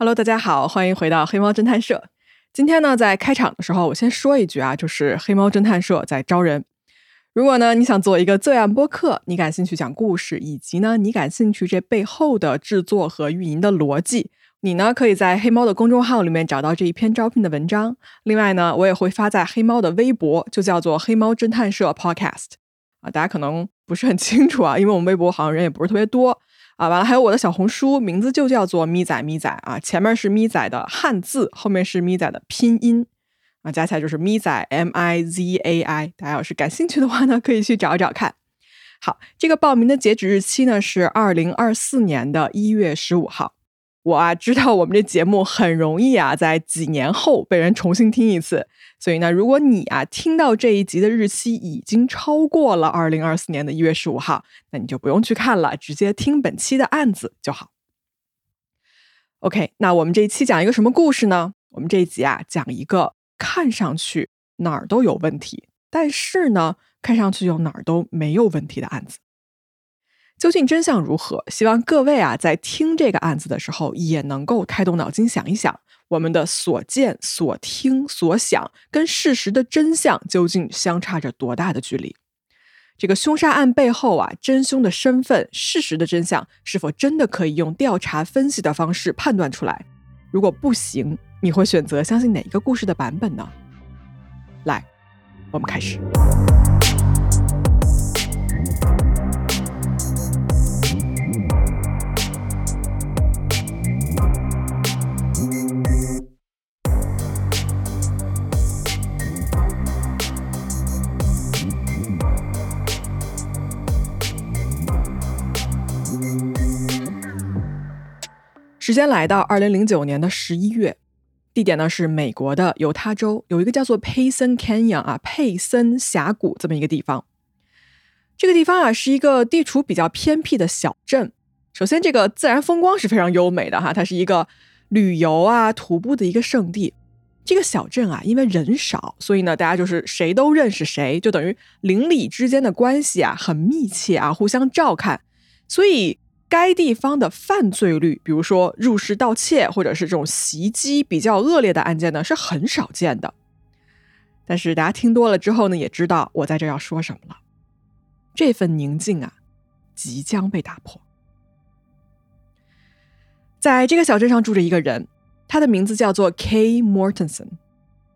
Hello，大家好，欢迎回到黑猫侦探社。今天呢，在开场的时候，我先说一句啊，就是黑猫侦探社在招人。如果呢，你想做一个罪案播客，你感兴趣讲故事，以及呢，你感兴趣这背后的制作和运营的逻辑，你呢，可以在黑猫的公众号里面找到这一篇招聘的文章。另外呢，我也会发在黑猫的微博，就叫做黑猫侦探社 Podcast 啊。大家可能不是很清楚啊，因为我们微博好像人也不是特别多。啊，完了，还有我的小红书，名字就叫做咪仔咪仔啊，前面是咪仔的汉字，后面是咪仔的拼音啊，加起来就是咪仔 M I Z A I。大家要是感兴趣的话呢，可以去找一找看。好，这个报名的截止日期呢是二零二四年的一月十五号。我啊知道我们这节目很容易啊，在几年后被人重新听一次，所以呢，如果你啊听到这一集的日期已经超过了二零二四年的一月十五号，那你就不用去看了，直接听本期的案子就好。OK，那我们这一期讲一个什么故事呢？我们这一集啊讲一个看上去哪儿都有问题，但是呢看上去又哪儿都没有问题的案子。究竟真相如何？希望各位啊，在听这个案子的时候，也能够开动脑筋想一想，我们的所见、所听、所想，跟事实的真相究竟相差着多大的距离？这个凶杀案背后啊，真凶的身份、事实的真相，是否真的可以用调查分析的方式判断出来？如果不行，你会选择相信哪一个故事的版本呢？来，我们开始。时间来到二零零九年的十一月，地点呢是美国的犹他州，有一个叫做 Payson Canyon 啊佩森峡谷这么一个地方。这个地方啊是一个地处比较偏僻的小镇。首先，这个自然风光是非常优美的哈，它是一个旅游啊徒步的一个圣地。这个小镇啊，因为人少，所以呢大家就是谁都认识谁，就等于邻里之间的关系啊很密切啊，互相照看，所以。该地方的犯罪率，比如说入室盗窃或者是这种袭击比较恶劣的案件呢，是很少见的。但是大家听多了之后呢，也知道我在这要说什么了。这份宁静啊，即将被打破。在这个小镇上住着一个人，他的名字叫做 K. Mortensen。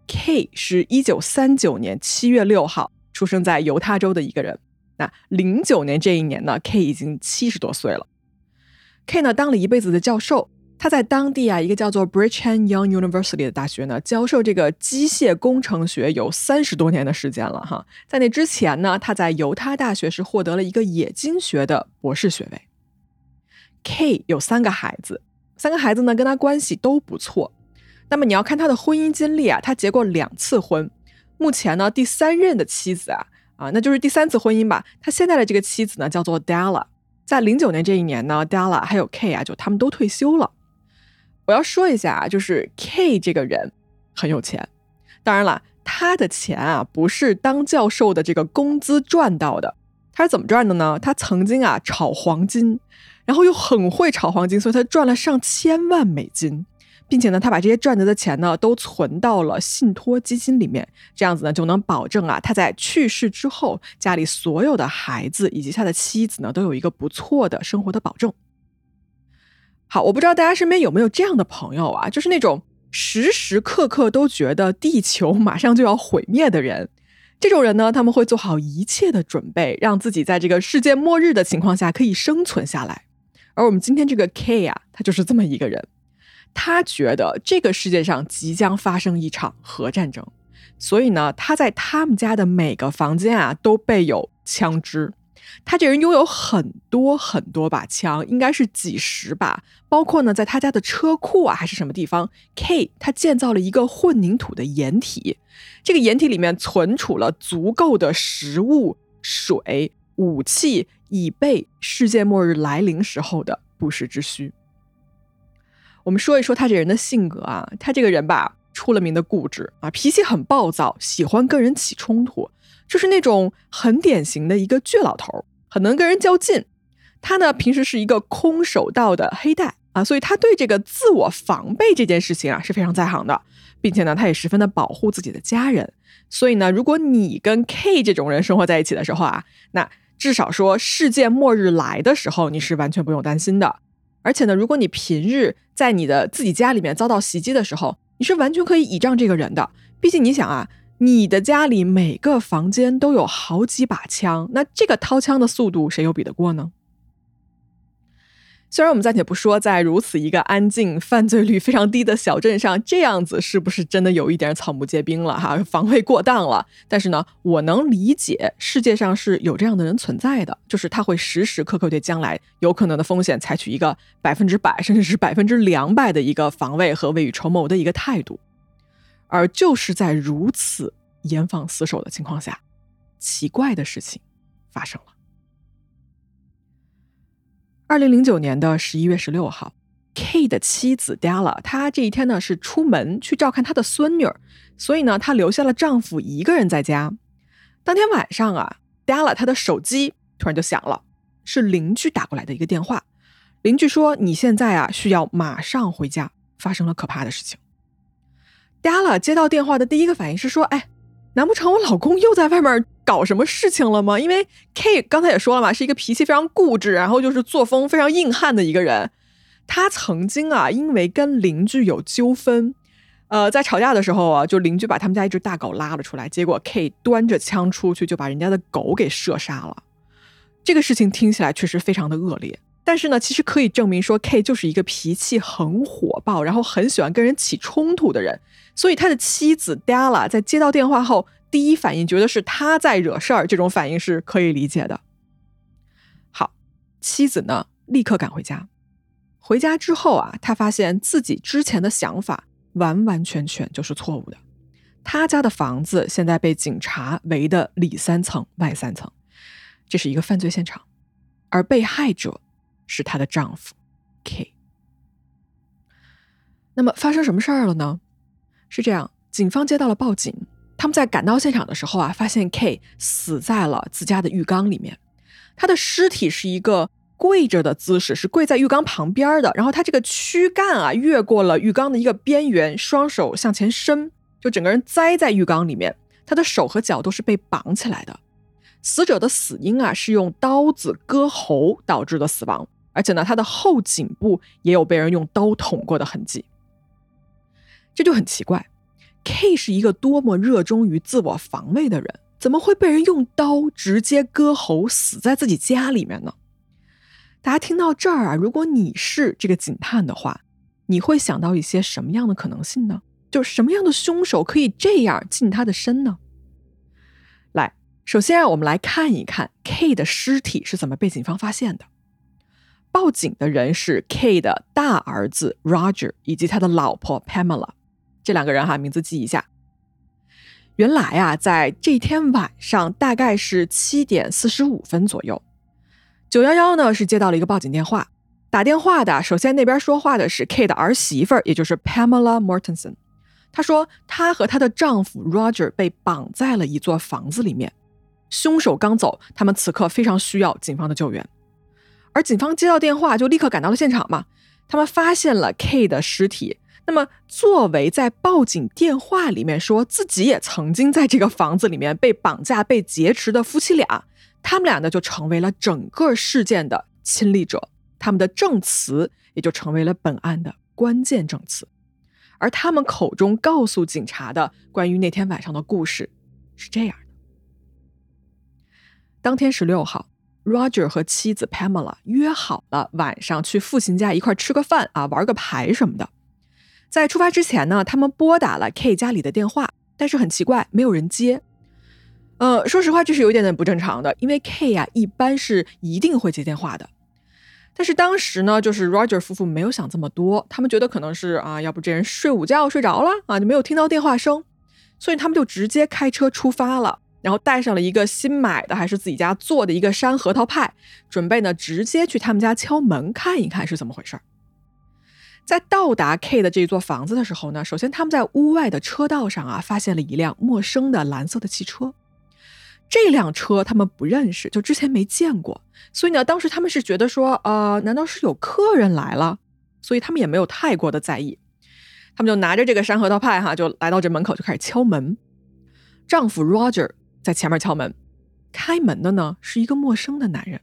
K 是一九三九年七月六号出生在犹他州的一个人。那零九年这一年呢，K 已经七十多岁了。K 呢当了一辈子的教授，他在当地啊一个叫做 Brigham Young University 的大学呢教授这个机械工程学有三十多年的时间了哈。在那之前呢，他在犹他大学是获得了一个冶金学的博士学位。K 有三个孩子，三个孩子呢跟他关系都不错。那么你要看他的婚姻经历啊，他结过两次婚，目前呢第三任的妻子啊啊那就是第三次婚姻吧。他现在的这个妻子呢叫做 Della。在零九年这一年呢，Della 还有 K 啊，就他们都退休了。我要说一下啊，就是 K 这个人很有钱，当然了，他的钱啊不是当教授的这个工资赚到的，他是怎么赚的呢？他曾经啊炒黄金，然后又很会炒黄金，所以他赚了上千万美金。并且呢，他把这些赚得的钱呢，都存到了信托基金里面，这样子呢，就能保证啊，他在去世之后，家里所有的孩子以及他的妻子呢，都有一个不错的生活的保证。好，我不知道大家身边有没有这样的朋友啊，就是那种时时刻刻都觉得地球马上就要毁灭的人。这种人呢，他们会做好一切的准备，让自己在这个世界末日的情况下可以生存下来。而我们今天这个 K 啊，他就是这么一个人。他觉得这个世界上即将发生一场核战争，所以呢，他在他们家的每个房间啊都备有枪支。他这人拥有很多很多把枪，应该是几十把，包括呢，在他家的车库啊还是什么地方，K 他建造了一个混凝土的掩体，这个掩体里面存储了足够的食物、水、武器，以备世界末日来临时候的不时之需。我们说一说他这人的性格啊，他这个人吧，出了名的固执啊，脾气很暴躁，喜欢跟人起冲突，就是那种很典型的一个倔老头，很能跟人较劲。他呢，平时是一个空手道的黑带啊，所以他对这个自我防备这件事情啊是非常在行的，并且呢，他也十分的保护自己的家人。所以呢，如果你跟 K 这种人生活在一起的时候啊，那至少说世界末日来的时候，你是完全不用担心的。而且呢，如果你平日在你的自己家里面遭到袭击的时候，你是完全可以倚仗这个人的。毕竟你想啊，你的家里每个房间都有好几把枪，那这个掏枪的速度，谁又比得过呢？虽然我们暂且不说，在如此一个安静、犯罪率非常低的小镇上，这样子是不是真的有一点草木皆兵了哈，防卫过当了？但是呢，我能理解世界上是有这样的人存在的，就是他会时时刻刻对将来有可能的风险采取一个百分之百，甚至是百分之两百的一个防卫和未雨绸缪的一个态度。而就是在如此严防死守的情况下，奇怪的事情发生了。二零零九年的十一月十六号，K 的妻子 Della，她这一天呢是出门去照看她的孙女儿，所以呢，她留下了丈夫一个人在家。当天晚上啊，Della 她的手机突然就响了，是邻居打过来的一个电话。邻居说：“你现在啊需要马上回家，发生了可怕的事情。”Della 接到电话的第一个反应是说：“哎。”难不成我老公又在外面搞什么事情了吗？因为 K 刚才也说了嘛，是一个脾气非常固执，然后就是作风非常硬汉的一个人。他曾经啊，因为跟邻居有纠纷，呃，在吵架的时候啊，就邻居把他们家一只大狗拉了出来，结果 K 端着枪出去就把人家的狗给射杀了。这个事情听起来确实非常的恶劣。但是呢，其实可以证明说，K 就是一个脾气很火爆，然后很喜欢跟人起冲突的人。所以他的妻子 Della 在接到电话后，第一反应觉得是他在惹事儿，这种反应是可以理解的。好，妻子呢立刻赶回家。回家之后啊，他发现自己之前的想法完完全全就是错误的。他家的房子现在被警察围的里三层外三层，这是一个犯罪现场，而被害者。是她的丈夫，K。那么发生什么事儿了呢？是这样，警方接到了报警，他们在赶到现场的时候啊，发现 K 死在了自家的浴缸里面。他的尸体是一个跪着的姿势，是跪在浴缸旁边的。然后他这个躯干啊，越过了浴缸的一个边缘，双手向前伸，就整个人栽在浴缸里面。他的手和脚都是被绑起来的。死者的死因啊，是用刀子割喉导致的死亡。而且呢，他的后颈部也有被人用刀捅过的痕迹，这就很奇怪。K 是一个多么热衷于自我防卫的人，怎么会被人用刀直接割喉死在自己家里面呢？大家听到这儿啊，如果你是这个警探的话，你会想到一些什么样的可能性呢？就是什么样的凶手可以这样近他的身呢？来，首先让我们来看一看 K 的尸体是怎么被警方发现的。报警的人是 K 的大儿子 Roger 以及他的老婆 Pamela，这两个人哈名字记一下。原来啊，在这天晚上大概是七点四十五分左右，九幺幺呢是接到了一个报警电话。打电话的首先那边说话的是 K 的儿媳妇儿，也就是 Pamela Mortensen。她说她和她的丈夫 Roger 被绑在了一座房子里面，凶手刚走，他们此刻非常需要警方的救援。而警方接到电话，就立刻赶到了现场嘛。他们发现了 K 的尸体。那么，作为在报警电话里面说自己也曾经在这个房子里面被绑架、被劫持的夫妻俩，他们俩呢就成为了整个事件的亲历者。他们的证词也就成为了本案的关键证词。而他们口中告诉警察的关于那天晚上的故事是这样的：当天十六号。Roger 和妻子 Pamela 约好了晚上去父亲家一块吃个饭啊，玩个牌什么的。在出发之前呢，他们拨打了 K 家里的电话，但是很奇怪，没有人接。呃，说实话，这是有一点点不正常的，因为 K 呀一般是一定会接电话的。但是当时呢，就是 Roger 夫妇没有想这么多，他们觉得可能是啊，要不这人睡午觉睡着了啊，就没有听到电话声，所以他们就直接开车出发了。然后带上了一个新买的还是自己家做的一个山核桃派，准备呢直接去他们家敲门看一看是怎么回事儿。在到达 K 的这座房子的时候呢，首先他们在屋外的车道上啊发现了一辆陌生的蓝色的汽车，这辆车他们不认识，就之前没见过，所以呢当时他们是觉得说，呃，难道是有客人来了？所以他们也没有太过的在意。他们就拿着这个山核桃派哈，就来到这门口就开始敲门。丈夫 Roger 在前面敲门，开门的呢是一个陌生的男人。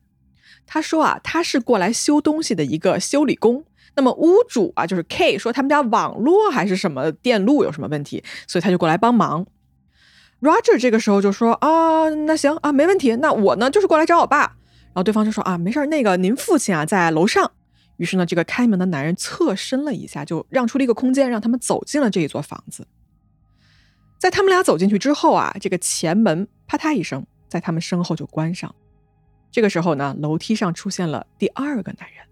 他说啊，他是过来修东西的一个修理工。那么屋主啊，就是 K 说他们家网络还是什么电路有什么问题，所以他就过来帮忙。Roger 这个时候就说啊，那行啊，没问题。那我呢就是过来找我爸。然后对方就说啊，没事儿，那个您父亲啊在楼上。于是呢，这个开门的男人侧身了一下，就让出了一个空间，让他们走进了这一座房子。在他们俩走进去之后啊，这个前门啪嗒一声在他们身后就关上。这个时候呢，楼梯上出现了第二个男人。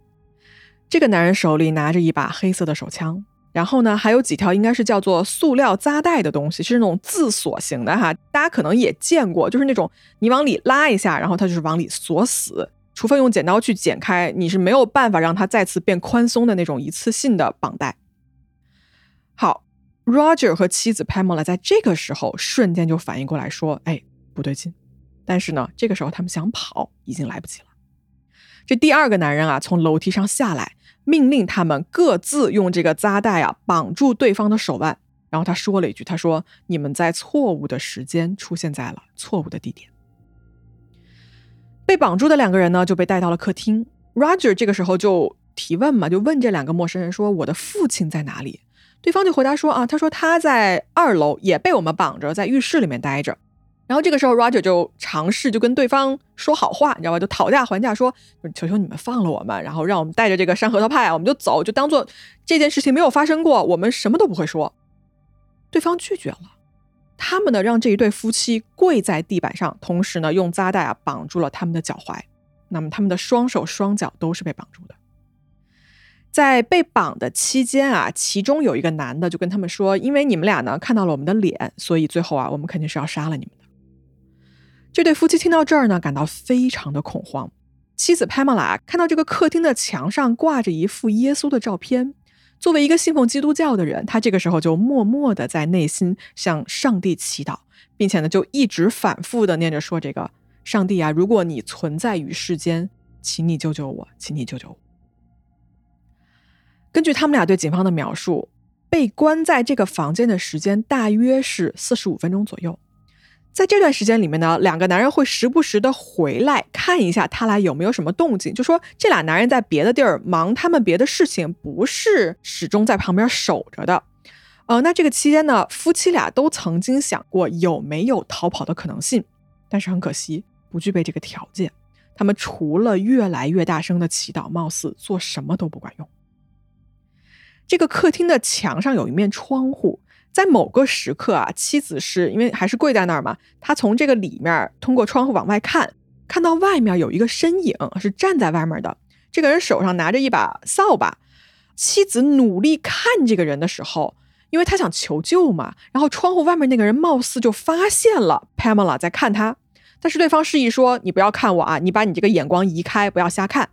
这个男人手里拿着一把黑色的手枪，然后呢，还有几条应该是叫做塑料扎带的东西，是那种自锁型的哈。大家可能也见过，就是那种你往里拉一下，然后它就是往里锁死。除非用剪刀去剪开，你是没有办法让它再次变宽松的那种一次性的绑带。好，Roger 和妻子 Pamela 在这个时候瞬间就反应过来，说：“哎，不对劲。”但是呢，这个时候他们想跑已经来不及了。这第二个男人啊，从楼梯上下来，命令他们各自用这个扎带啊绑住对方的手腕，然后他说了一句：“他说你们在错误的时间出现在了错误的地点。”被绑住的两个人呢，就被带到了客厅。Roger 这个时候就提问嘛，就问这两个陌生人说：“我的父亲在哪里？”对方就回答说：“啊，他说他在二楼，也被我们绑着，在浴室里面待着。”然后这个时候，Roger 就尝试就跟对方说好话，你知道吧？就讨价还价说：“求求你们放了我们，然后让我们带着这个山核桃派，我们就走，就当做这件事情没有发生过，我们什么都不会说。”对方拒绝了。他们呢，让这一对夫妻跪在地板上，同时呢，用扎带啊绑住了他们的脚踝。那么他们的双手双脚都是被绑住的。在被绑的期间啊，其中有一个男的就跟他们说：“因为你们俩呢看到了我们的脸，所以最后啊，我们肯定是要杀了你们。”这对夫妻听到这儿呢，感到非常的恐慌。妻子 Pamela 看到这个客厅的墙上挂着一幅耶稣的照片。作为一个信奉基督教的人，他这个时候就默默的在内心向上帝祈祷，并且呢，就一直反复的念着说：“这个上帝啊，如果你存在于世间，请你救救我，请你救救我。”根据他们俩对警方的描述，被关在这个房间的时间大约是四十五分钟左右。在这段时间里面呢，两个男人会时不时的回来看一下他俩有没有什么动静。就说这俩男人在别的地儿忙他们别的事情，不是始终在旁边守着的。呃，那这个期间呢，夫妻俩都曾经想过有没有逃跑的可能性，但是很可惜不具备这个条件。他们除了越来越大声的祈祷，貌似做什么都不管用。这个客厅的墙上有一面窗户。在某个时刻啊，妻子是因为还是跪在那儿嘛，她从这个里面通过窗户往外看，看到外面有一个身影是站在外面的。这个人手上拿着一把扫把。妻子努力看这个人的时候，因为他想求救嘛，然后窗户外面那个人貌似就发现了 Pamela 在看他，但是对方示意说：“你不要看我啊，你把你这个眼光移开，不要瞎看。”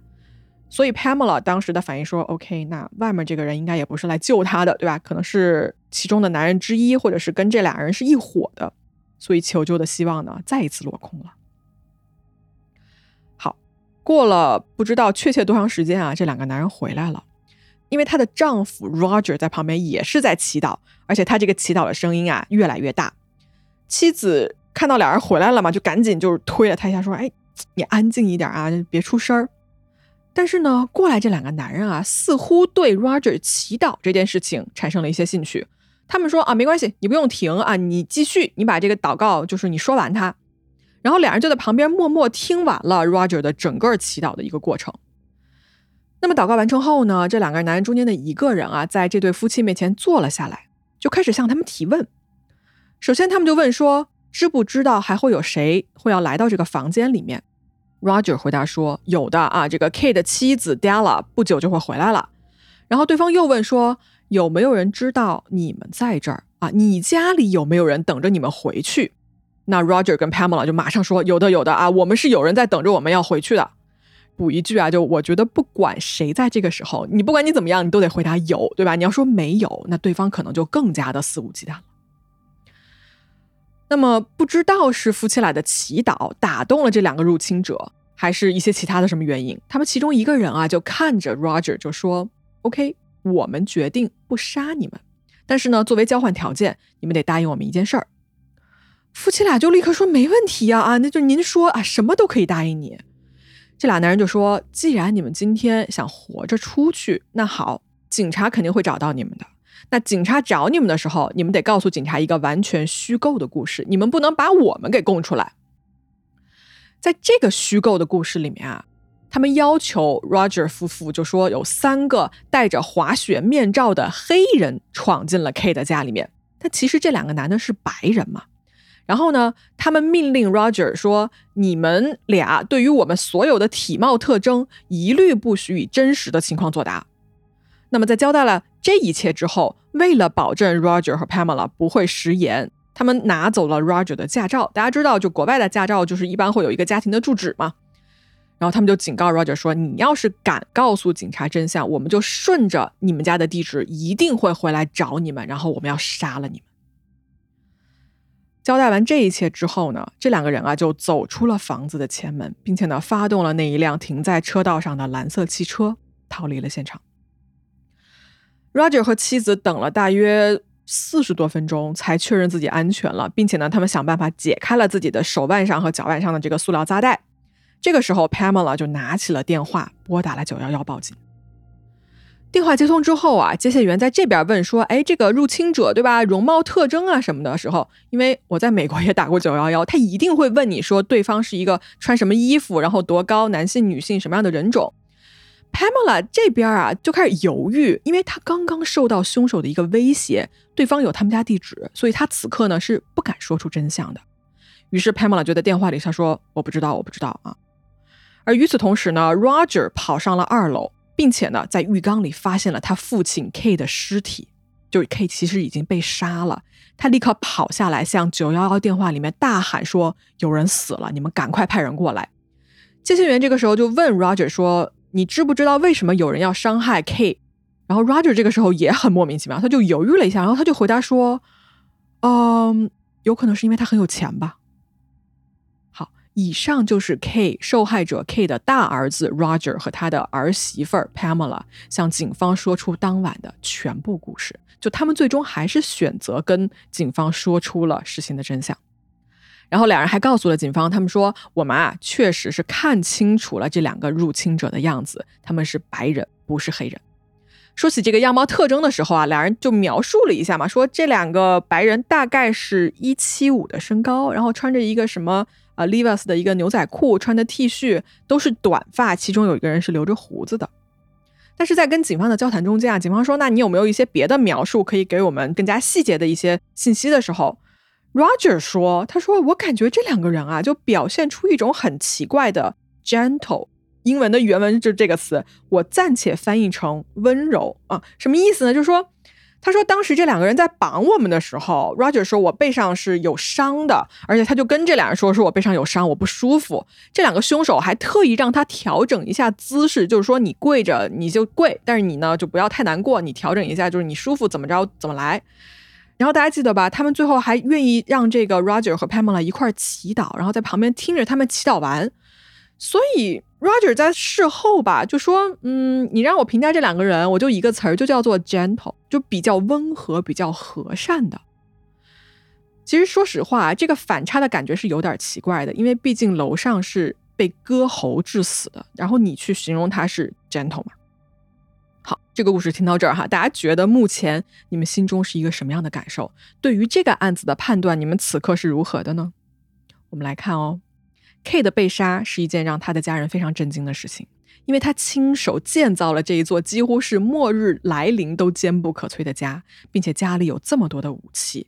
所以 Pamela 当时的反应说：“OK，那外面这个人应该也不是来救他的，对吧？可能是其中的男人之一，或者是跟这俩人是一伙的。所以求救的希望呢，再一次落空了。好，过了不知道确切多长时间啊，这两个男人回来了，因为她的丈夫 Roger 在旁边也是在祈祷，而且他这个祈祷的声音啊越来越大。妻子看到俩人回来了嘛，就赶紧就是推了他一下，说：‘哎，你安静一点啊，别出声儿。’但是呢，过来这两个男人啊，似乎对 Roger 祈祷这件事情产生了一些兴趣。他们说啊，没关系，你不用停啊，你继续，你把这个祷告就是你说完它。然后两人就在旁边默默听完了 Roger 的整个祈祷的一个过程。那么祷告完成后呢，这两个男人中间的一个人啊，在这对夫妻面前坐了下来，就开始向他们提问。首先，他们就问说，知不知道还会有谁会要来到这个房间里面？Roger 回答说：“有的啊，这个 K 的妻子 Della 不久就会回来了。”然后对方又问说：“有没有人知道你们在这儿啊？你家里有没有人等着你们回去？”那 Roger 跟 Pamela 就马上说：“有的，有的啊，我们是有人在等着我们要回去的。”补一句啊，就我觉得不管谁在这个时候，你不管你怎么样，你都得回答有，对吧？你要说没有，那对方可能就更加的肆无忌惮了。那么不知道是夫妻俩的祈祷打动了这两个入侵者，还是一些其他的什么原因？他们其中一个人啊，就看着 Roger 就说：“OK，我们决定不杀你们，但是呢，作为交换条件，你们得答应我们一件事儿。夫妻俩就立刻说没问题呀，啊，那就您说啊，什么都可以答应你。这俩男人就说，既然你们今天想活着出去，那好，警察肯定会找到你们的。那警察找你们的时候，你们得告诉警察一个完全虚构的故事，你们不能把我们给供出来。在这个虚构的故事里面啊，他们要求 Roger 夫妇就说有三个戴着滑雪面罩的黑人闯进了 K 的家里面，但其实这两个男的是白人嘛。然后呢，他们命令 Roger 说：“你们俩对于我们所有的体貌特征一律不许以真实的情况作答。”那么在交代了这一切之后，为了保证 Roger 和 Pamela 不会食言，他们拿走了 Roger 的驾照。大家知道，就国外的驾照就是一般会有一个家庭的住址嘛。然后他们就警告 Roger 说：“你要是敢告诉警察真相，我们就顺着你们家的地址一定会回来找你们，然后我们要杀了你们。”交代完这一切之后呢，这两个人啊就走出了房子的前门，并且呢发动了那一辆停在车道上的蓝色汽车，逃离了现场。Roger 和妻子等了大约四十多分钟，才确认自己安全了，并且呢，他们想办法解开了自己的手腕上和脚腕上的这个塑料扎带。这个时候，Pamela 就拿起了电话，拨打了九幺幺报警。电话接通之后啊，接线员在这边问说：“哎，这个入侵者对吧？容貌特征啊什么的时候，因为我在美国也打过九幺幺，他一定会问你说对方是一个穿什么衣服，然后多高，男性、女性，什么样的人种。” Pamela 这边啊就开始犹豫，因为他刚刚受到凶手的一个威胁，对方有他们家地址，所以他此刻呢是不敢说出真相的。于是 Pamela 就在电话里他说：“我不知道，我不知道啊。”而与此同时呢，Roger 跑上了二楼。并且呢，在浴缸里发现了他父亲 K 的尸体，就是 K 其实已经被杀了。他立刻跑下来，向九幺幺电话里面大喊说：“有人死了，你们赶快派人过来。”接线员这个时候就问 Roger 说：“你知不知道为什么有人要伤害 K？” 然后 Roger 这个时候也很莫名其妙，他就犹豫了一下，然后他就回答说：“嗯，有可能是因为他很有钱吧。”以上就是 K 受害者 K 的大儿子 Roger 和他的儿媳妇 Pamela 向警方说出当晚的全部故事。就他们最终还是选择跟警方说出了事情的真相。然后两人还告诉了警方，他们说我们啊确实是看清楚了这两个入侵者的样子，他们是白人，不是黑人。说起这个样貌特征的时候啊，两人就描述了一下嘛，说这两个白人大概是一七五的身高，然后穿着一个什么。啊，Levi's 的一个牛仔裤，穿的 T 恤都是短发，其中有一个人是留着胡子的。但是在跟警方的交谈中间啊，警方说：“那你有没有一些别的描述可以给我们更加细节的一些信息？”的时候，Roger 说：“他说我感觉这两个人啊，就表现出一种很奇怪的 gentle，英文的原文就是这个词，我暂且翻译成温柔啊，什么意思呢？就是说。”他说，当时这两个人在绑我们的时候，Roger 说我背上是有伤的，而且他就跟这俩人说，说我背上有伤，我不舒服。这两个凶手还特意让他调整一下姿势，就是说你跪着你就跪，但是你呢就不要太难过，你调整一下，就是你舒服怎么着怎么来。然后大家记得吧？他们最后还愿意让这个 Roger 和 Pamela 一块儿祈祷，然后在旁边听着他们祈祷完。所以 Roger 在事后吧就说：“嗯，你让我评价这两个人，我就一个词儿，就叫做 gentle，就比较温和、比较和善的。其实说实话，这个反差的感觉是有点奇怪的，因为毕竟楼上是被割喉致死的，然后你去形容他是 gentle 嘛？好，这个故事听到这儿哈，大家觉得目前你们心中是一个什么样的感受？对于这个案子的判断，你们此刻是如何的呢？我们来看哦。” K 的被杀是一件让他的家人非常震惊的事情，因为他亲手建造了这一座几乎是末日来临都坚不可摧的家，并且家里有这么多的武器，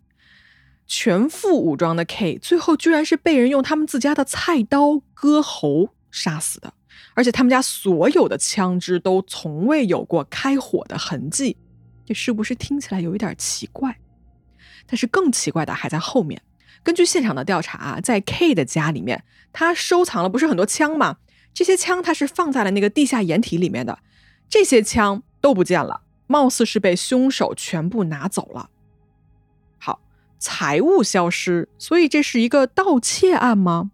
全副武装的 K 最后居然是被人用他们自家的菜刀割喉杀死的，而且他们家所有的枪支都从未有过开火的痕迹，这是不是听起来有一点奇怪？但是更奇怪的还在后面。根据现场的调查，在 K 的家里面，他收藏了不是很多枪吗？这些枪他是放在了那个地下掩体里面的，这些枪都不见了，貌似是被凶手全部拿走了。好，财物消失，所以这是一个盗窃案吗？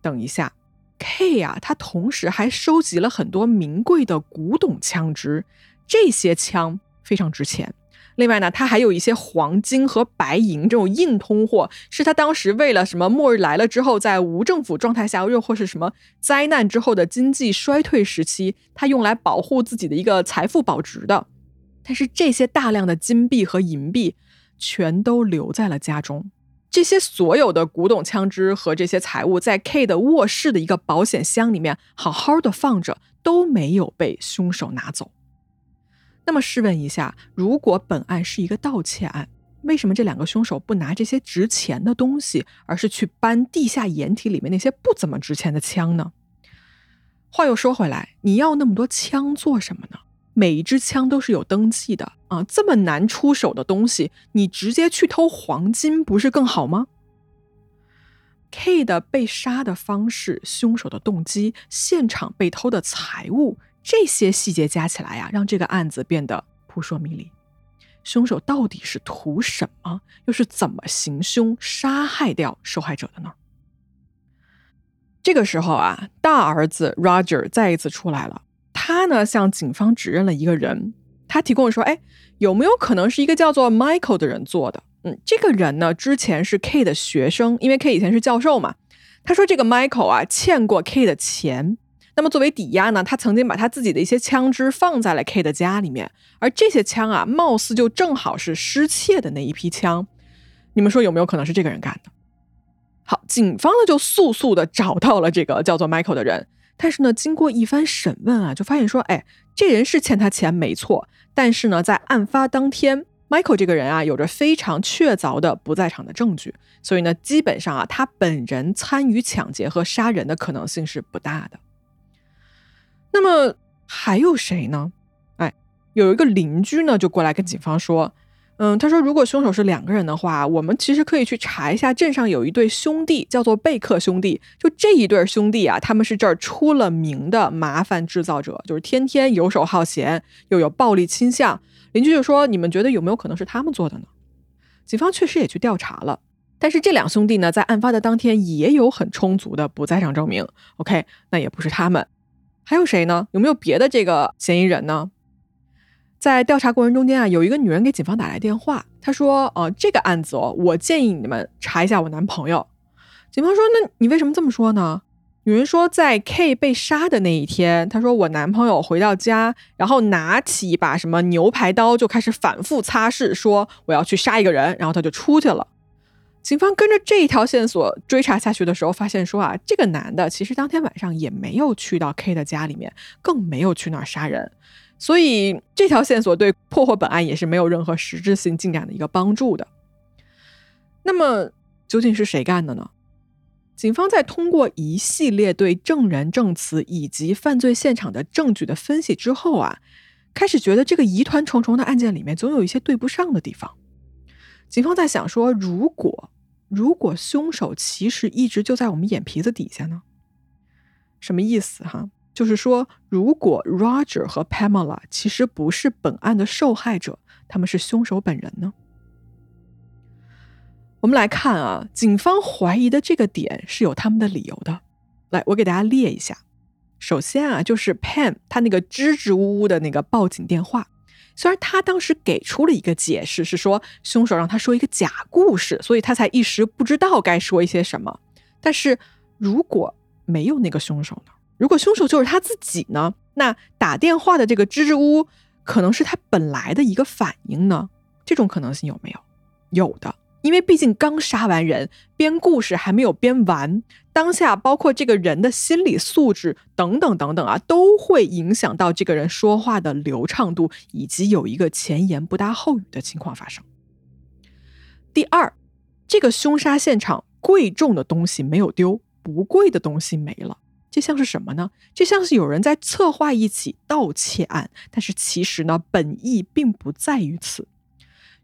等一下，K 呀，他同时还收集了很多名贵的古董枪支，这些枪非常值钱。另外呢，他还有一些黄金和白银这种硬通货，是他当时为了什么末日来了之后，在无政府状态下，又或是什么灾难之后的经济衰退时期，他用来保护自己的一个财富保值的。但是这些大量的金币和银币全都留在了家中，这些所有的古董枪支和这些财物，在 K 的卧室的一个保险箱里面好好的放着，都没有被凶手拿走。那么试问一下，如果本案是一个盗窃案，为什么这两个凶手不拿这些值钱的东西，而是去搬地下掩体里面那些不怎么值钱的枪呢？话又说回来，你要那么多枪做什么呢？每一支枪都是有登记的啊，这么难出手的东西，你直接去偷黄金不是更好吗？K 的被杀的方式、凶手的动机、现场被偷的财物。这些细节加起来呀，让这个案子变得扑朔迷离。凶手到底是图什么？又是怎么行凶杀害掉受害者的呢？这个时候啊，大儿子 Roger 再一次出来了。他呢向警方指认了一个人，他提供说：“哎，有没有可能是一个叫做 Michael 的人做的？嗯，这个人呢之前是 K 的学生，因为 K 以前是教授嘛。他说这个 Michael 啊欠过 K 的钱。”那么作为抵押呢，他曾经把他自己的一些枪支放在了 K 的家里面，而这些枪啊，貌似就正好是失窃的那一批枪。你们说有没有可能是这个人干的？好，警方呢就速速的找到了这个叫做 Michael 的人，但是呢，经过一番审问啊，就发现说，哎，这人是欠他钱没错，但是呢，在案发当天，Michael 这个人啊，有着非常确凿的不在场的证据，所以呢，基本上啊，他本人参与抢劫和杀人的可能性是不大的。那么还有谁呢？哎，有一个邻居呢，就过来跟警方说，嗯，他说如果凶手是两个人的话，我们其实可以去查一下镇上有一对兄弟，叫做贝克兄弟。就这一对兄弟啊，他们是这儿出了名的麻烦制造者，就是天天游手好闲，又有暴力倾向。邻居就说，你们觉得有没有可能是他们做的呢？警方确实也去调查了，但是这两兄弟呢，在案发的当天也有很充足的不在场证明。OK，那也不是他们。还有谁呢？有没有别的这个嫌疑人呢？在调查过程中间啊，有一个女人给警方打来电话，她说：“哦，这个案子哦，我建议你们查一下我男朋友。”警方说：“那你为什么这么说呢？”女人说：“在 K 被杀的那一天，她说我男朋友回到家，然后拿起一把什么牛排刀，就开始反复擦拭，说我要去杀一个人，然后他就出去了。”警方跟着这一条线索追查下去的时候，发现说啊，这个男的其实当天晚上也没有去到 K 的家里面，更没有去那儿杀人，所以这条线索对破获本案也是没有任何实质性进展的一个帮助的。那么究竟是谁干的呢？警方在通过一系列对证人证词以及犯罪现场的证据的分析之后啊，开始觉得这个疑团重重的案件里面总有一些对不上的地方。警方在想说，如果。如果凶手其实一直就在我们眼皮子底下呢？什么意思哈？就是说，如果 Roger 和 Pamela 其实不是本案的受害者，他们是凶手本人呢？我们来看啊，警方怀疑的这个点是有他们的理由的。来，我给大家列一下。首先啊，就是 Pam 他那个支支吾吾的那个报警电话。虽然他当时给出了一个解释，是说凶手让他说一个假故事，所以他才一时不知道该说一些什么。但是如果没有那个凶手呢？如果凶手就是他自己呢？那打电话的这个支支吾吾，可能是他本来的一个反应呢？这种可能性有没有？有的。因为毕竟刚杀完人，编故事还没有编完，当下包括这个人的心理素质等等等等啊，都会影响到这个人说话的流畅度，以及有一个前言不搭后语的情况发生。第二，这个凶杀现场贵重的东西没有丢，不贵的东西没了，这像是什么呢？这像是有人在策划一起盗窃案，但是其实呢，本意并不在于此。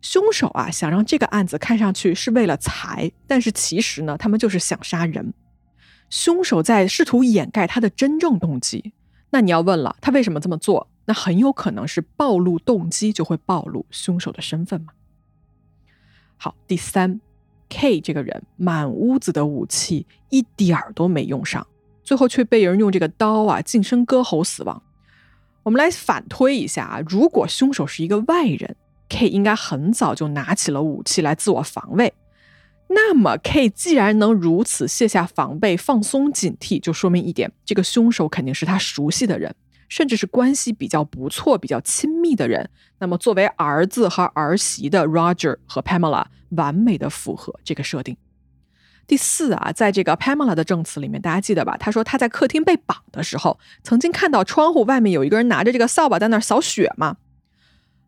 凶手啊，想让这个案子看上去是为了财，但是其实呢，他们就是想杀人。凶手在试图掩盖他的真正动机。那你要问了，他为什么这么做？那很有可能是暴露动机就会暴露凶手的身份嘛。好，第三，K 这个人满屋子的武器一点儿都没用上，最后却被人用这个刀啊近身割喉死亡。我们来反推一下啊，如果凶手是一个外人，K 应该很早就拿起了武器来自我防卫。那么 K 既然能如此卸下防备、放松警惕，就说明一点：这个凶手肯定是他熟悉的人，甚至是关系比较不错、比较亲密的人。那么作为儿子和儿媳的 Roger 和 Pamela 完美的符合这个设定。第四啊，在这个 Pamela 的证词里面，大家记得吧？他说他在客厅被绑的时候，曾经看到窗户外面有一个人拿着这个扫把在那儿扫雪嘛。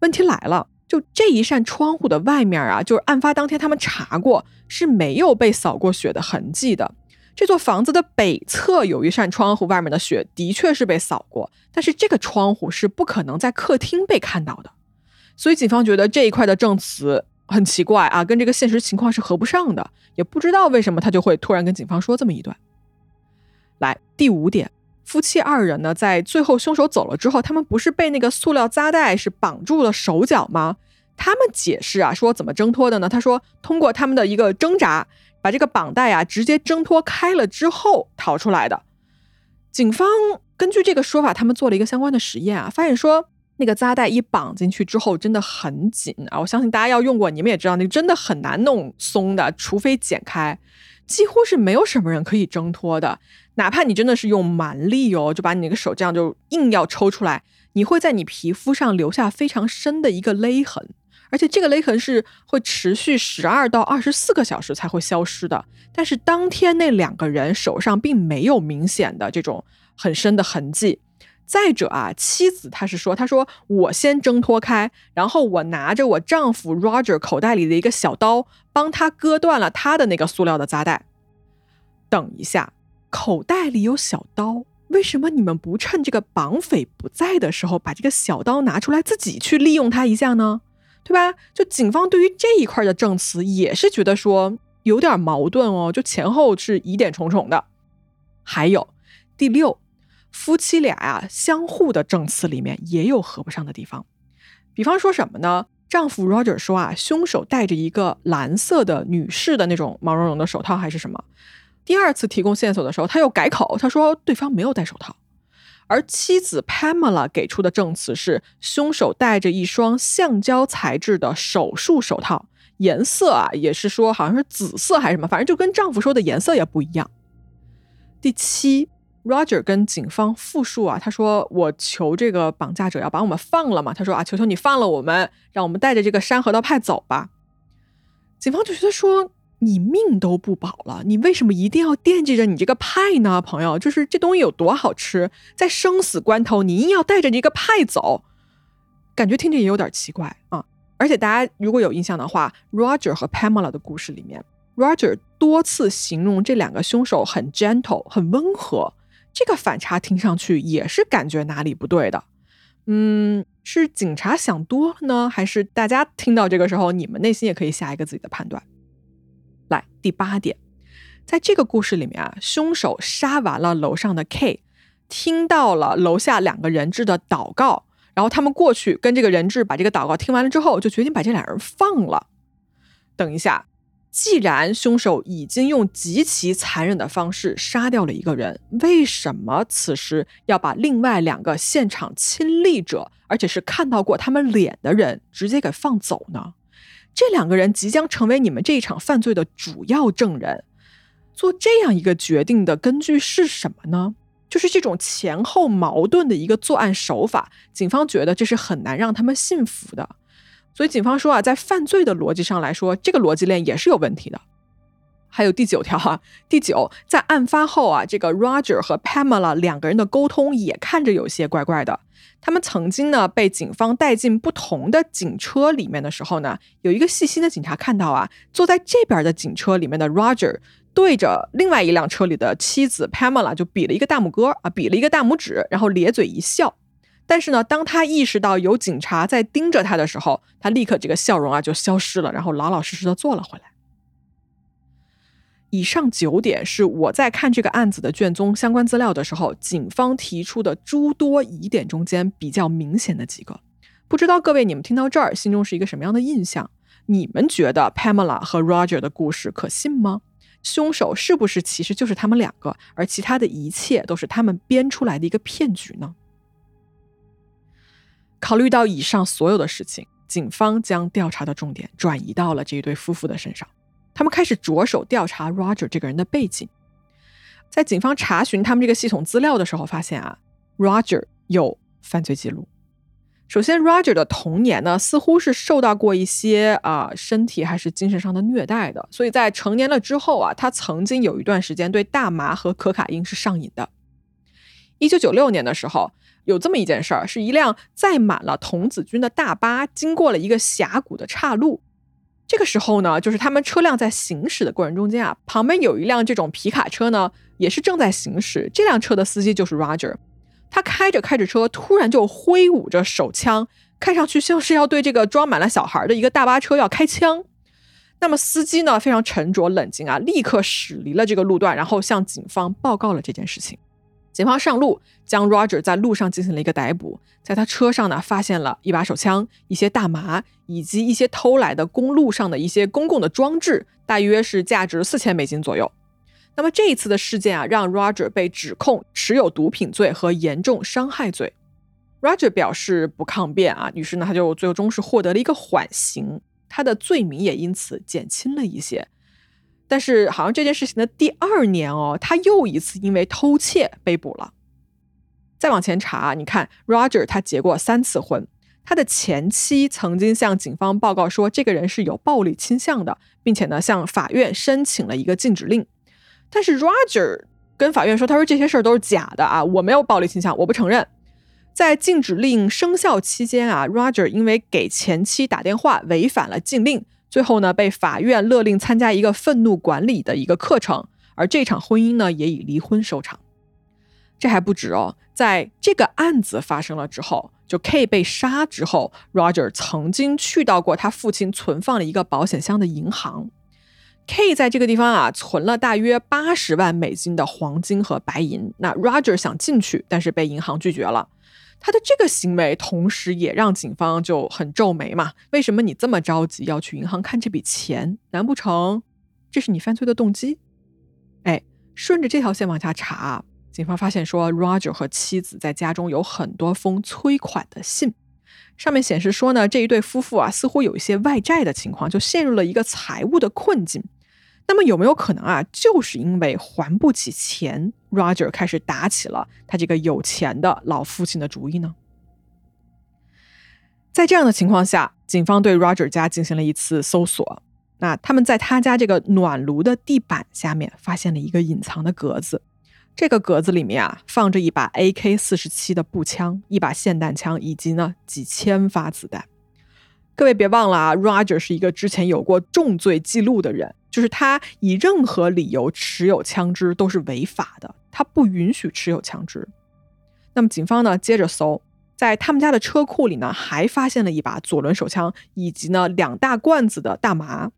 问题来了，就这一扇窗户的外面啊，就是案发当天他们查过是没有被扫过雪的痕迹的。这座房子的北侧有一扇窗户，外面的雪的确是被扫过，但是这个窗户是不可能在客厅被看到的。所以警方觉得这一块的证词。很奇怪啊，跟这个现实情况是合不上的，也不知道为什么他就会突然跟警方说这么一段。来，第五点，夫妻二人呢，在最后凶手走了之后，他们不是被那个塑料扎带是绑住了手脚吗？他们解释啊，说怎么挣脱的呢？他说通过他们的一个挣扎，把这个绑带啊直接挣脱开了之后逃出来的。警方根据这个说法，他们做了一个相关的实验啊，发现说。那个扎带一绑进去之后，真的很紧啊！我相信大家要用过，你们也知道，那个真的很难弄松的，除非剪开，几乎是没有什么人可以挣脱的。哪怕你真的是用蛮力哦，就把你那个手这样就硬要抽出来，你会在你皮肤上留下非常深的一个勒痕，而且这个勒痕是会持续十二到二十四个小时才会消失的。但是当天那两个人手上并没有明显的这种很深的痕迹。再者啊，妻子她是说，她说我先挣脱开，然后我拿着我丈夫 Roger 口袋里的一个小刀，帮他割断了他的那个塑料的扎带。等一下，口袋里有小刀，为什么你们不趁这个绑匪不在的时候，把这个小刀拿出来自己去利用他一下呢？对吧？就警方对于这一块的证词也是觉得说有点矛盾哦，就前后是疑点重重的。还有第六。夫妻俩呀，相互的证词里面也有合不上的地方。比方说什么呢？丈夫 Roger 说啊，凶手戴着一个蓝色的女士的那种毛茸茸的手套，还是什么？第二次提供线索的时候，他又改口，他说对方没有戴手套。而妻子 Pamela 给出的证词是，凶手戴着一双橡胶材质的手术手套，颜色啊也是说好像是紫色还是什么，反正就跟丈夫说的颜色也不一样。第七。Roger 跟警方复述啊，他说：“我求这个绑架者要把我们放了嘛。”他说：“啊，求求你放了我们，让我们带着这个山河道派走吧。”警方就觉得说：“你命都不保了，你为什么一定要惦记着你这个派呢，朋友？就是这东西有多好吃，在生死关头你硬要带着这个派走，感觉听着也有点奇怪啊。而且大家如果有印象的话，Roger 和 Pamela 的故事里面，Roger 多次形容这两个凶手很 gentle，很温和。”这个反差听上去也是感觉哪里不对的，嗯，是警察想多了呢，还是大家听到这个时候，你们内心也可以下一个自己的判断？第八点，在这个故事里面啊，凶手杀完了楼上的 K，听到了楼下两个人质的祷告，然后他们过去跟这个人质把这个祷告听完了之后，就决定把这俩人放了。等一下。既然凶手已经用极其残忍的方式杀掉了一个人，为什么此时要把另外两个现场亲历者，而且是看到过他们脸的人直接给放走呢？这两个人即将成为你们这一场犯罪的主要证人，做这样一个决定的根据是什么呢？就是这种前后矛盾的一个作案手法，警方觉得这是很难让他们信服的。所以警方说啊，在犯罪的逻辑上来说，这个逻辑链也是有问题的。还有第九条啊，第九，在案发后啊，这个 Roger 和 Pamela 两个人的沟通也看着有些怪怪的。他们曾经呢被警方带进不同的警车里面的时候呢，有一个细心的警察看到啊，坐在这边的警车里面的 Roger 对着另外一辆车里的妻子 Pamela 就比了一个大拇哥啊，比了一个大拇指，然后咧嘴一笑。但是呢，当他意识到有警察在盯着他的时候，他立刻这个笑容啊就消失了，然后老老实实的坐了回来。以上九点是我在看这个案子的卷宗相关资料的时候，警方提出的诸多疑点中间比较明显的几个。不知道各位你们听到这儿心中是一个什么样的印象？你们觉得 Pamela 和 Roger 的故事可信吗？凶手是不是其实就是他们两个，而其他的一切都是他们编出来的一个骗局呢？考虑到以上所有的事情，警方将调查的重点转移到了这一对夫妇的身上。他们开始着手调查 Roger 这个人的背景。在警方查询他们这个系统资料的时候，发现啊，Roger 有犯罪记录。首先，Roger 的童年呢，似乎是受到过一些啊身体还是精神上的虐待的，所以在成年了之后啊，他曾经有一段时间对大麻和可卡因是上瘾的。一九九六年的时候，有这么一件事儿，是一辆载满了童子军的大巴经过了一个峡谷的岔路。这个时候呢，就是他们车辆在行驶的过程中间啊，旁边有一辆这种皮卡车呢，也是正在行驶。这辆车的司机就是 Roger，他开着开着车，突然就挥舞着手枪，看上去像是要对这个装满了小孩的一个大巴车要开枪。那么司机呢，非常沉着冷静啊，立刻驶离了这个路段，然后向警方报告了这件事情。警方上路，将 Roger 在路上进行了一个逮捕，在他车上呢，发现了一把手枪、一些大麻，以及一些偷来的公路上的一些公共的装置，大约是价值四千美金左右。那么这一次的事件啊，让 Roger 被指控持有毒品罪和严重伤害罪。Roger 表示不抗辩啊，于是呢，他就最终是获得了一个缓刑，他的罪名也因此减轻了一些。但是，好像这件事情的第二年哦，他又一次因为偷窃被捕了。再往前查，你看，Roger 他结过三次婚，他的前妻曾经向警方报告说，这个人是有暴力倾向的，并且呢，向法院申请了一个禁止令。但是 Roger 跟法院说，他说这些事儿都是假的啊，我没有暴力倾向，我不承认。在禁止令生效期间啊，Roger 因为给前妻打电话，违反了禁令。最后呢，被法院勒令参加一个愤怒管理的一个课程，而这场婚姻呢，也以离婚收场。这还不止哦，在这个案子发生了之后，就 K 被杀之后，Roger 曾经去到过他父亲存放了一个保险箱的银行。K 在这个地方啊，存了大约八十万美金的黄金和白银。那 Roger 想进去，但是被银行拒绝了。他的这个行为，同时也让警方就很皱眉嘛？为什么你这么着急要去银行看这笔钱？难不成这是你犯罪的动机？哎，顺着这条线往下查，警方发现说，Roger 和妻子在家中有很多封催款的信，上面显示说呢，这一对夫妇啊，似乎有一些外债的情况，就陷入了一个财务的困境。那么有没有可能啊，就是因为还不起钱，Roger 开始打起了他这个有钱的老父亲的主意呢？在这样的情况下，警方对 Roger 家进行了一次搜索。那他们在他家这个暖炉的地板下面发现了一个隐藏的格子，这个格子里面啊放着一把 AK 四十七的步枪、一把霰弹枪以及呢几千发子弹。各位别忘了啊，Roger 是一个之前有过重罪记录的人。就是他以任何理由持有枪支都是违法的，他不允许持有枪支。那么警方呢接着搜，在他们家的车库里呢还发现了一把左轮手枪，以及呢两大罐子的大麻。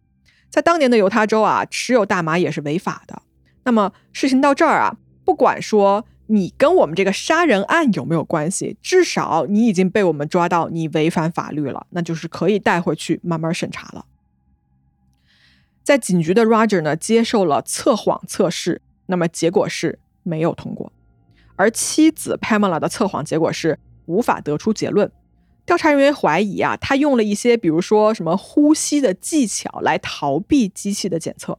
在当年的犹他州啊，持有大麻也是违法的。那么事情到这儿啊，不管说你跟我们这个杀人案有没有关系，至少你已经被我们抓到，你违反法律了，那就是可以带回去慢慢审查了。在警局的 Roger 呢，接受了测谎测试，那么结果是没有通过。而妻子 Pamela 的测谎结果是无法得出结论。调查人员怀疑啊，他用了一些，比如说什么呼吸的技巧来逃避机器的检测。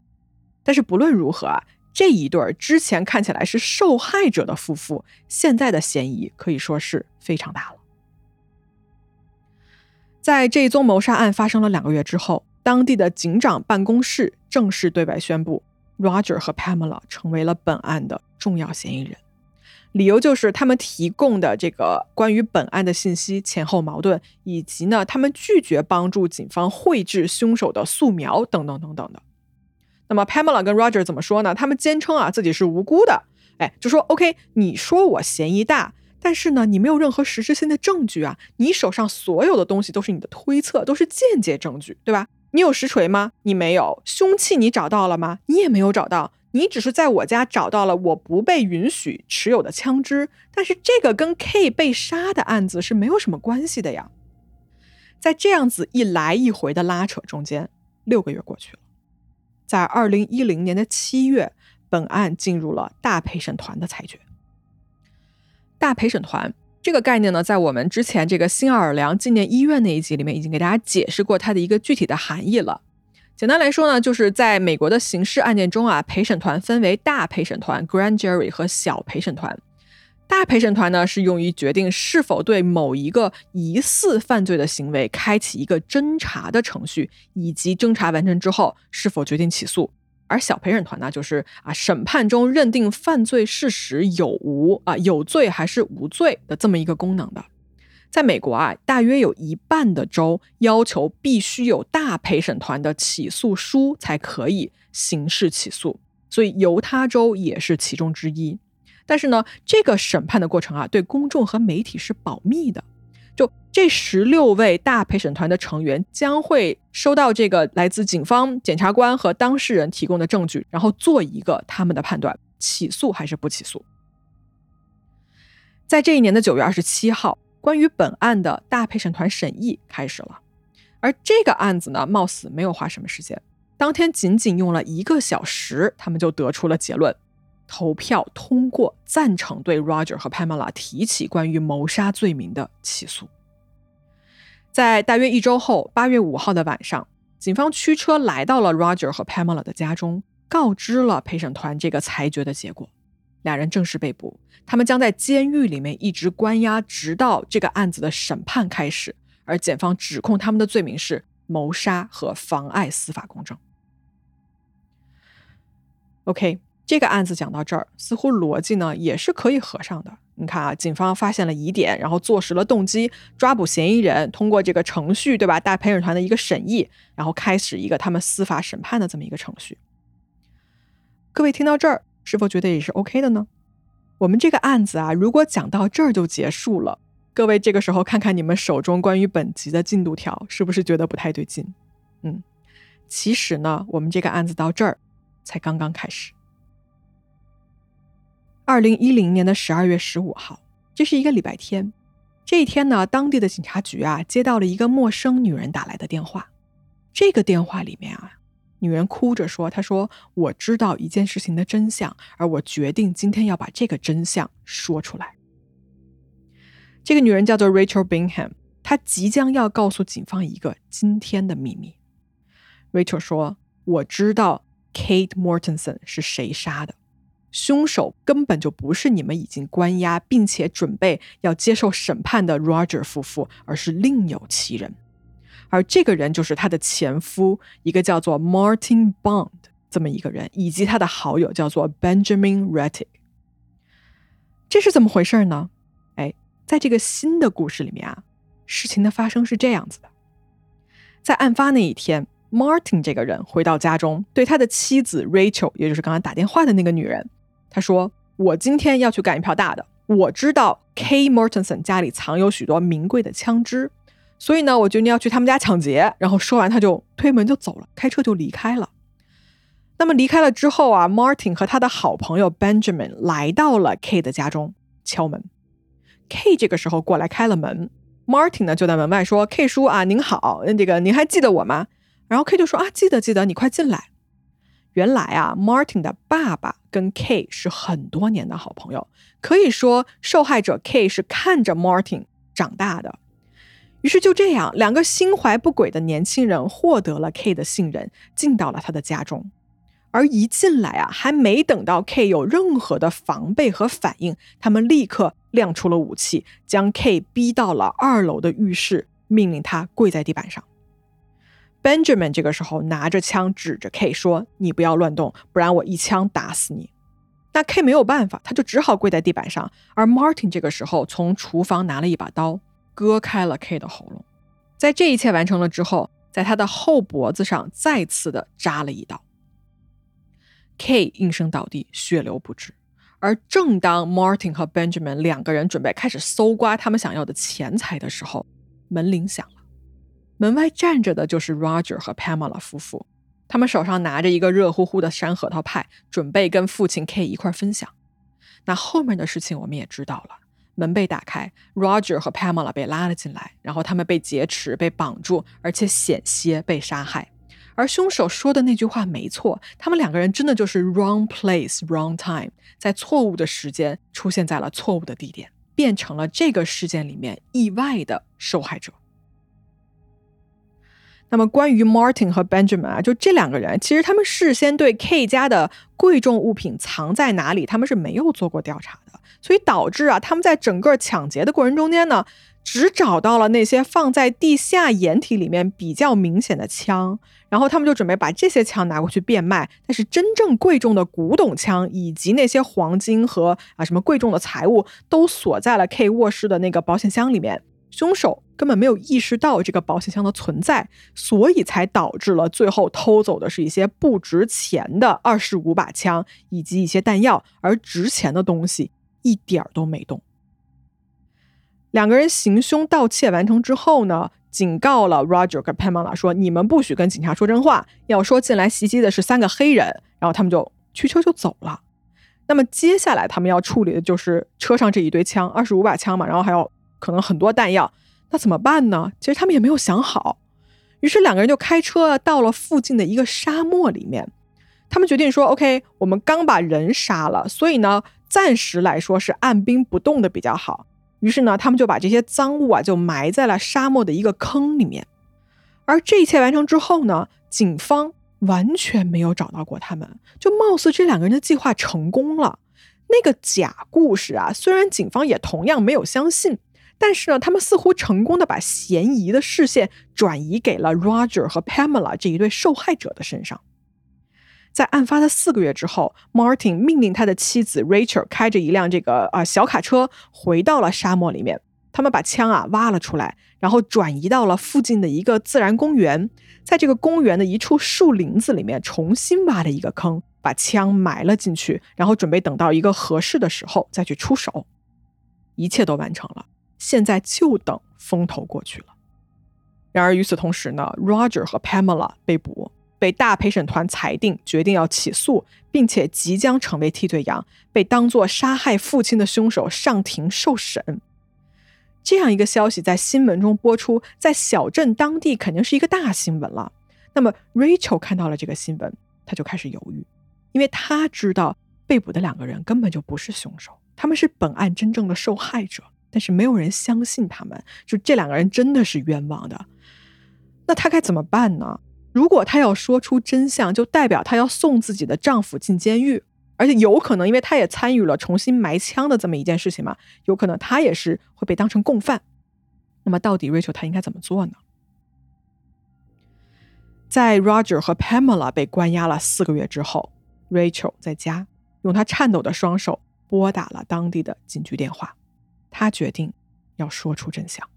但是不论如何啊，这一对之前看起来是受害者的夫妇，现在的嫌疑可以说是非常大了。在这一宗谋杀案发生了两个月之后。当地的警长办公室正式对外宣布，Roger 和 Pamela 成为了本案的重要嫌疑人。理由就是他们提供的这个关于本案的信息前后矛盾，以及呢，他们拒绝帮助警方绘制凶手的素描等等等等的。那么 Pamela 跟 Roger 怎么说呢？他们坚称啊自己是无辜的，哎，就说 OK，你说我嫌疑大。但是呢，你没有任何实质性的证据啊！你手上所有的东西都是你的推测，都是间接证据，对吧？你有实锤吗？你没有。凶器你找到了吗？你也没有找到。你只是在我家找到了我不被允许持有的枪支，但是这个跟 K 被杀的案子是没有什么关系的呀。在这样子一来一回的拉扯中间，六个月过去了，在二零一零年的七月，本案进入了大陪审团的裁决。大陪审团这个概念呢，在我们之前这个新奥尔良纪念医院那一集里面已经给大家解释过它的一个具体的含义了。简单来说呢，就是在美国的刑事案件中啊，陪审团分为大陪审团 （Grand Jury） 和小陪审团。大陪审团呢是用于决定是否对某一个疑似犯罪的行为开启一个侦查的程序，以及侦查完成之后是否决定起诉。而小陪审团呢，就是啊，审判中认定犯罪事实有无啊，有罪还是无罪的这么一个功能的。在美国啊，大约有一半的州要求必须有大陪审团的起诉书才可以刑事起诉，所以犹他州也是其中之一。但是呢，这个审判的过程啊，对公众和媒体是保密的。就这十六位大陪审团的成员将会收到这个来自警方、检察官和当事人提供的证据，然后做一个他们的判断：起诉还是不起诉。在这一年的九月二十七号，关于本案的大陪审团审议开始了。而这个案子呢，貌似没有花什么时间，当天仅仅用了一个小时，他们就得出了结论：投票通过赞成对 Roger 和 Pamela 提起关于谋杀罪名的起诉。在大约一周后，八月五号的晚上，警方驱车来到了 Roger 和 Pamela 的家中，告知了陪审团这个裁决的结果。俩人正式被捕，他们将在监狱里面一直关押，直到这个案子的审判开始。而检方指控他们的罪名是谋杀和妨碍司法公正。OK，这个案子讲到这儿，似乎逻辑呢也是可以合上的。你看啊，警方发现了疑点，然后坐实了动机，抓捕嫌疑人，通过这个程序，对吧？大陪审团的一个审议，然后开始一个他们司法审判的这么一个程序。各位听到这儿，是否觉得也是 OK 的呢？我们这个案子啊，如果讲到这儿就结束了，各位这个时候看看你们手中关于本集的进度条，是不是觉得不太对劲？嗯，其实呢，我们这个案子到这儿才刚刚开始。二零一零年的十二月十五号，这是一个礼拜天。这一天呢，当地的警察局啊接到了一个陌生女人打来的电话。这个电话里面啊，女人哭着说：“她说我知道一件事情的真相，而我决定今天要把这个真相说出来。”这个女人叫做 Rachel Bingham，她即将要告诉警方一个惊天的秘密。Rachel 说：“我知道 Kate Mortensen 是谁杀的。”凶手根本就不是你们已经关押并且准备要接受审判的 Roger 夫妇，而是另有其人。而这个人就是他的前夫，一个叫做 Martin Bond 这么一个人，以及他的好友叫做 Benjamin Rettig。这是怎么回事呢？哎，在这个新的故事里面啊，事情的发生是这样子的：在案发那一天，Martin 这个人回到家中，对他的妻子 Rachel，也就是刚才打电话的那个女人。他说：“我今天要去干一票大的。我知道 K Mortensen 家里藏有许多名贵的枪支，所以呢，我决定要去他们家抢劫。”然后说完，他就推门就走了，开车就离开了。那么离开了之后啊，Martin 和他的好朋友 Benjamin 来到了 K 的家中敲门。K 这个时候过来开了门，Martin 呢就在门外说：“K 叔啊，您好，这个您还记得我吗？”然后 K 就说：“啊，记得记得，你快进来。”原来啊，Martin 的爸爸跟 K 是很多年的好朋友，可以说受害者 K 是看着 Martin 长大的。于是就这样，两个心怀不轨的年轻人获得了 K 的信任，进到了他的家中。而一进来啊，还没等到 K 有任何的防备和反应，他们立刻亮出了武器，将 K 逼到了二楼的浴室，命令他跪在地板上。Benjamin 这个时候拿着枪指着 K 说：“你不要乱动，不然我一枪打死你。”那 K 没有办法，他就只好跪在地板上。而 Martin 这个时候从厨房拿了一把刀，割开了 K 的喉咙。在这一切完成了之后，在他的后脖子上再次的扎了一刀。K 应声倒地，血流不止。而正当 Martin 和 Benjamin 两个人准备开始搜刮他们想要的钱财的时候，门铃响了。门外站着的就是 Roger 和 Pamela 夫妇，他们手上拿着一个热乎乎的山核桃派，准备跟父亲 K 一块分享。那后面的事情我们也知道了，门被打开，Roger 和 Pamela 被拉了进来，然后他们被劫持、被绑住，而且险些被杀害。而凶手说的那句话没错，他们两个人真的就是 wrong place, wrong time，在错误的时间出现在了错误的地点。变成了这个事件里面意外的受害者。那么，关于 Martin 和 Benjamin 啊，就这两个人，其实他们事先对 K 家的贵重物品藏在哪里，他们是没有做过调查的，所以导致啊，他们在整个抢劫的过程中间呢，只找到了那些放在地下掩体里面比较明显的枪，然后他们就准备把这些枪拿过去变卖。但是真正贵重的古董枪以及那些黄金和啊什么贵重的财物，都锁在了 K 卧室的那个保险箱里面。凶手根本没有意识到这个保险箱的存在，所以才导致了最后偷走的是一些不值钱的二十五把枪以及一些弹药，而值钱的东西一点儿都没动。两个人行凶盗窃完成之后呢，警告了 Roger 跟 Pamela 说：“你们不许跟警察说真话，要说进来袭击的是三个黑人。”然后他们就驱车就走了。那么接下来他们要处理的就是车上这一堆枪，二十五把枪嘛，然后还有。可能很多弹药，那怎么办呢？其实他们也没有想好，于是两个人就开车到了附近的一个沙漠里面。他们决定说：“OK，我们刚把人杀了，所以呢，暂时来说是按兵不动的比较好。”于是呢，他们就把这些赃物啊就埋在了沙漠的一个坑里面。而这一切完成之后呢，警方完全没有找到过他们，就貌似这两个人的计划成功了。那个假故事啊，虽然警方也同样没有相信。但是呢，他们似乎成功的把嫌疑的视线转移给了 Roger 和 Pamela 这一对受害者的身上。在案发的四个月之后，Martin 命令他的妻子 Rachel 开着一辆这个啊小卡车回到了沙漠里面。他们把枪啊挖了出来，然后转移到了附近的一个自然公园，在这个公园的一处树林子里面重新挖了一个坑，把枪埋了进去，然后准备等到一个合适的时候再去出手。一切都完成了。现在就等风头过去了。然而与此同时呢，Roger 和 Pamela 被捕，被大陪审团裁定决定要起诉，并且即将成为替罪羊，被当作杀害父亲的凶手上庭受审。这样一个消息在新闻中播出，在小镇当地肯定是一个大新闻了。那么 Rachel 看到了这个新闻，他就开始犹豫，因为他知道被捕的两个人根本就不是凶手，他们是本案真正的受害者。但是没有人相信他们，就这两个人真的是冤枉的。那她该怎么办呢？如果她要说出真相，就代表她要送自己的丈夫进监狱，而且有可能，因为她也参与了重新埋枪的这么一件事情嘛，有可能她也是会被当成共犯。那么到底 Rachel 她应该怎么做呢？在 Roger 和 Pamela 被关押了四个月之后，Rachel 在家用她颤抖的双手拨打了当地的警局电话。他决定要说出真相。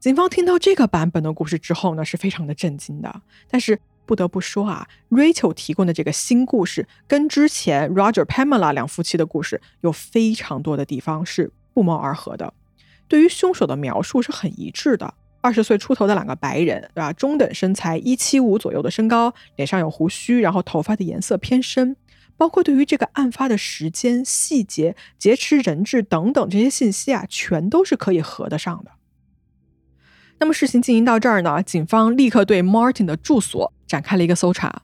警方听到这个版本的故事之后呢，是非常的震惊的。但是不得不说啊，Rachel 提供的这个新故事跟之前 Roger Pamela 两夫妻的故事有非常多的地方是不谋而合的。对于凶手的描述是很一致的：二十岁出头的两个白人，对吧？中等身材，一七五左右的身高，脸上有胡须，然后头发的颜色偏深。包括对于这个案发的时间、细节、劫持人质等等这些信息啊，全都是可以合得上的。那么事情进行到这儿呢，警方立刻对 Martin 的住所展开了一个搜查。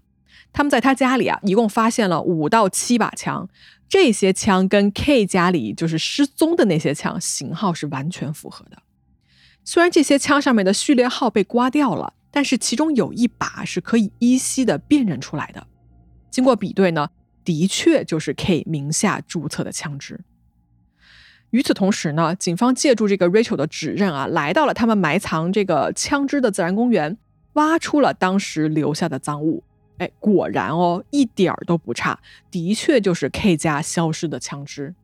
他们在他家里啊，一共发现了五到七把枪，这些枪跟 K 家里就是失踪的那些枪型号是完全符合的。虽然这些枪上面的序列号被刮掉了，但是其中有一把是可以依稀的辨认出来的。经过比对呢。的确就是 K 名下注册的枪支。与此同时呢，警方借助这个 Rachel 的指认啊，来到了他们埋藏这个枪支的自然公园，挖出了当时留下的赃物。哎，果然哦，一点儿都不差，的确就是 K 家消失的枪支。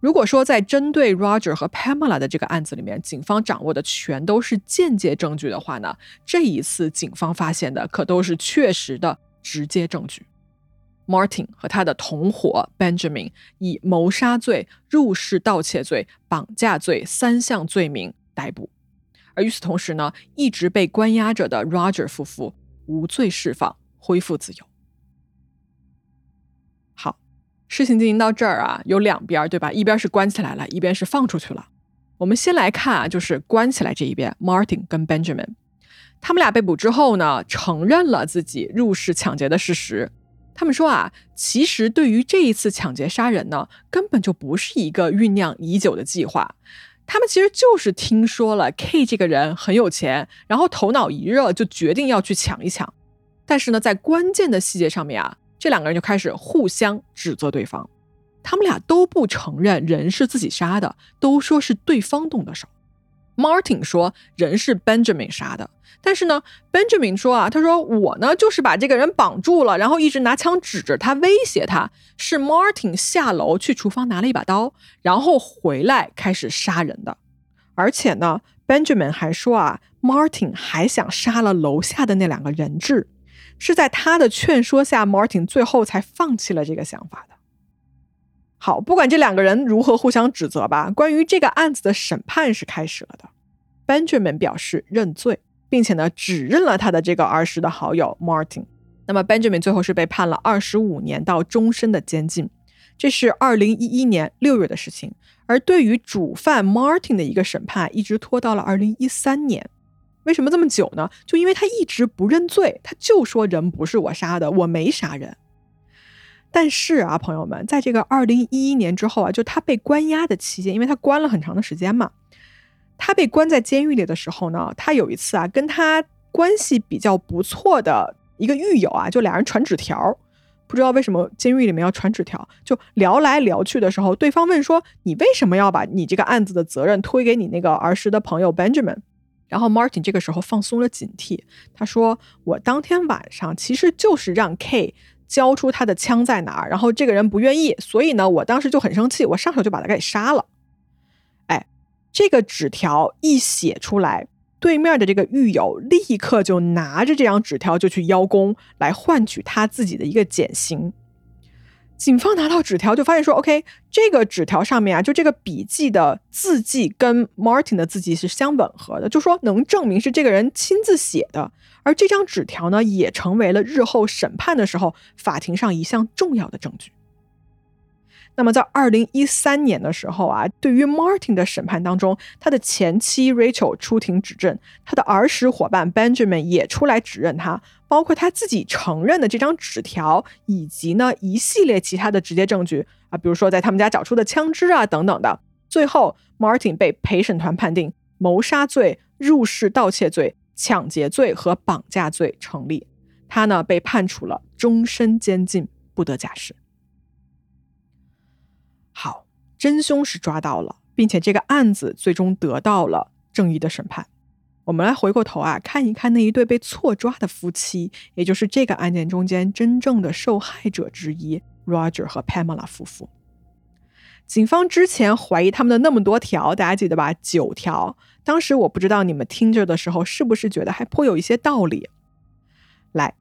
如果说在针对 Roger 和 Pamela 的这个案子里面，警方掌握的全都是间接证据的话呢，这一次警方发现的可都是确实的直接证据。Martin 和他的同伙 Benjamin 以谋杀罪、入室盗窃罪、绑架罪三项罪名逮捕，而与此同时呢，一直被关押着的 Roger 夫妇无罪释放，恢复自由。好，事情进行到这儿啊，有两边对吧？一边是关起来了，一边是放出去了。我们先来看啊，就是关起来这一边，Martin 跟 Benjamin，他们俩被捕之后呢，承认了自己入室抢劫的事实。他们说啊，其实对于这一次抢劫杀人呢，根本就不是一个酝酿已久的计划。他们其实就是听说了 K 这个人很有钱，然后头脑一热就决定要去抢一抢。但是呢，在关键的细节上面啊，这两个人就开始互相指责对方。他们俩都不承认人是自己杀的，都说是对方动的手。Martin 说人是 Benjamin 杀的，但是呢，Benjamin 说啊，他说我呢就是把这个人绑住了，然后一直拿枪指着他威胁他。是 Martin 下楼去厨房拿了一把刀，然后回来开始杀人的。而且呢，Benjamin 还说啊，Martin 还想杀了楼下的那两个人质，是在他的劝说下，Martin 最后才放弃了这个想法的。好，不管这两个人如何互相指责吧，关于这个案子的审判是开始了的。Benjamin 表示认罪，并且呢，指认了他的这个儿时的好友 Martin。那么 Benjamin 最后是被判了二十五年到终身的监禁，这是二零一一年六月的事情。而对于主犯 Martin 的一个审判，一直拖到了二零一三年。为什么这么久呢？就因为他一直不认罪，他就说人不是我杀的，我没杀人。但是啊，朋友们，在这个二零一一年之后啊，就他被关押的期间，因为他关了很长的时间嘛，他被关在监狱里的时候呢，他有一次啊，跟他关系比较不错的一个狱友啊，就俩人传纸条，不知道为什么监狱里面要传纸条，就聊来聊去的时候，对方问说：“你为什么要把你这个案子的责任推给你那个儿时的朋友 Benjamin？” 然后 Martin 这个时候放松了警惕，他说：“我当天晚上其实就是让 K。”交出他的枪在哪儿？然后这个人不愿意，所以呢，我当时就很生气，我上手就把他给杀了。哎，这个纸条一写出来，对面的这个狱友立刻就拿着这张纸条就去邀功，来换取他自己的一个减刑。警方拿到纸条就发现说，OK，这个纸条上面啊，就这个笔记的字迹跟 Martin 的字迹是相吻合的，就说能证明是这个人亲自写的。而这张纸条呢，也成为了日后审判的时候法庭上一项重要的证据。那么，在二零一三年的时候啊，对于 Martin 的审判当中，他的前妻 Rachel 出庭指证，他的儿时伙伴 Benjamin 也出来指认他，包括他自己承认的这张纸条，以及呢一系列其他的直接证据啊，比如说在他们家找出的枪支啊等等的。最后，Martin 被陪审团判定谋杀罪、入室盗窃罪、抢劫罪和绑架罪成立，他呢被判处了终身监禁，不得假释。真凶是抓到了，并且这个案子最终得到了正义的审判。我们来回过头啊，看一看那一对被错抓的夫妻，也就是这个案件中间真正的受害者之一，Roger 和 Pamela 夫妇。警方之前怀疑他们的那么多条，大家记得吧？九条。当时我不知道你们听着的时候是不是觉得还颇有一些道理。来，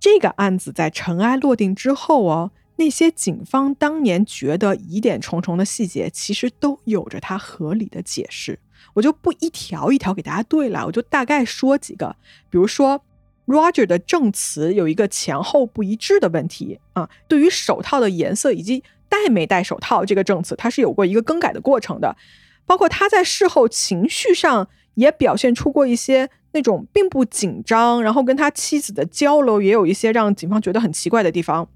这个案子在尘埃落定之后哦。那些警方当年觉得疑点重重的细节，其实都有着它合理的解释。我就不一条一条给大家对了，我就大概说几个。比如说，Roger 的证词有一个前后不一致的问题啊。对于手套的颜色以及戴没戴手套这个证词，他是有过一个更改的过程的。包括他在事后情绪上也表现出过一些那种并不紧张，然后跟他妻子的交流也有一些让警方觉得很奇怪的地方。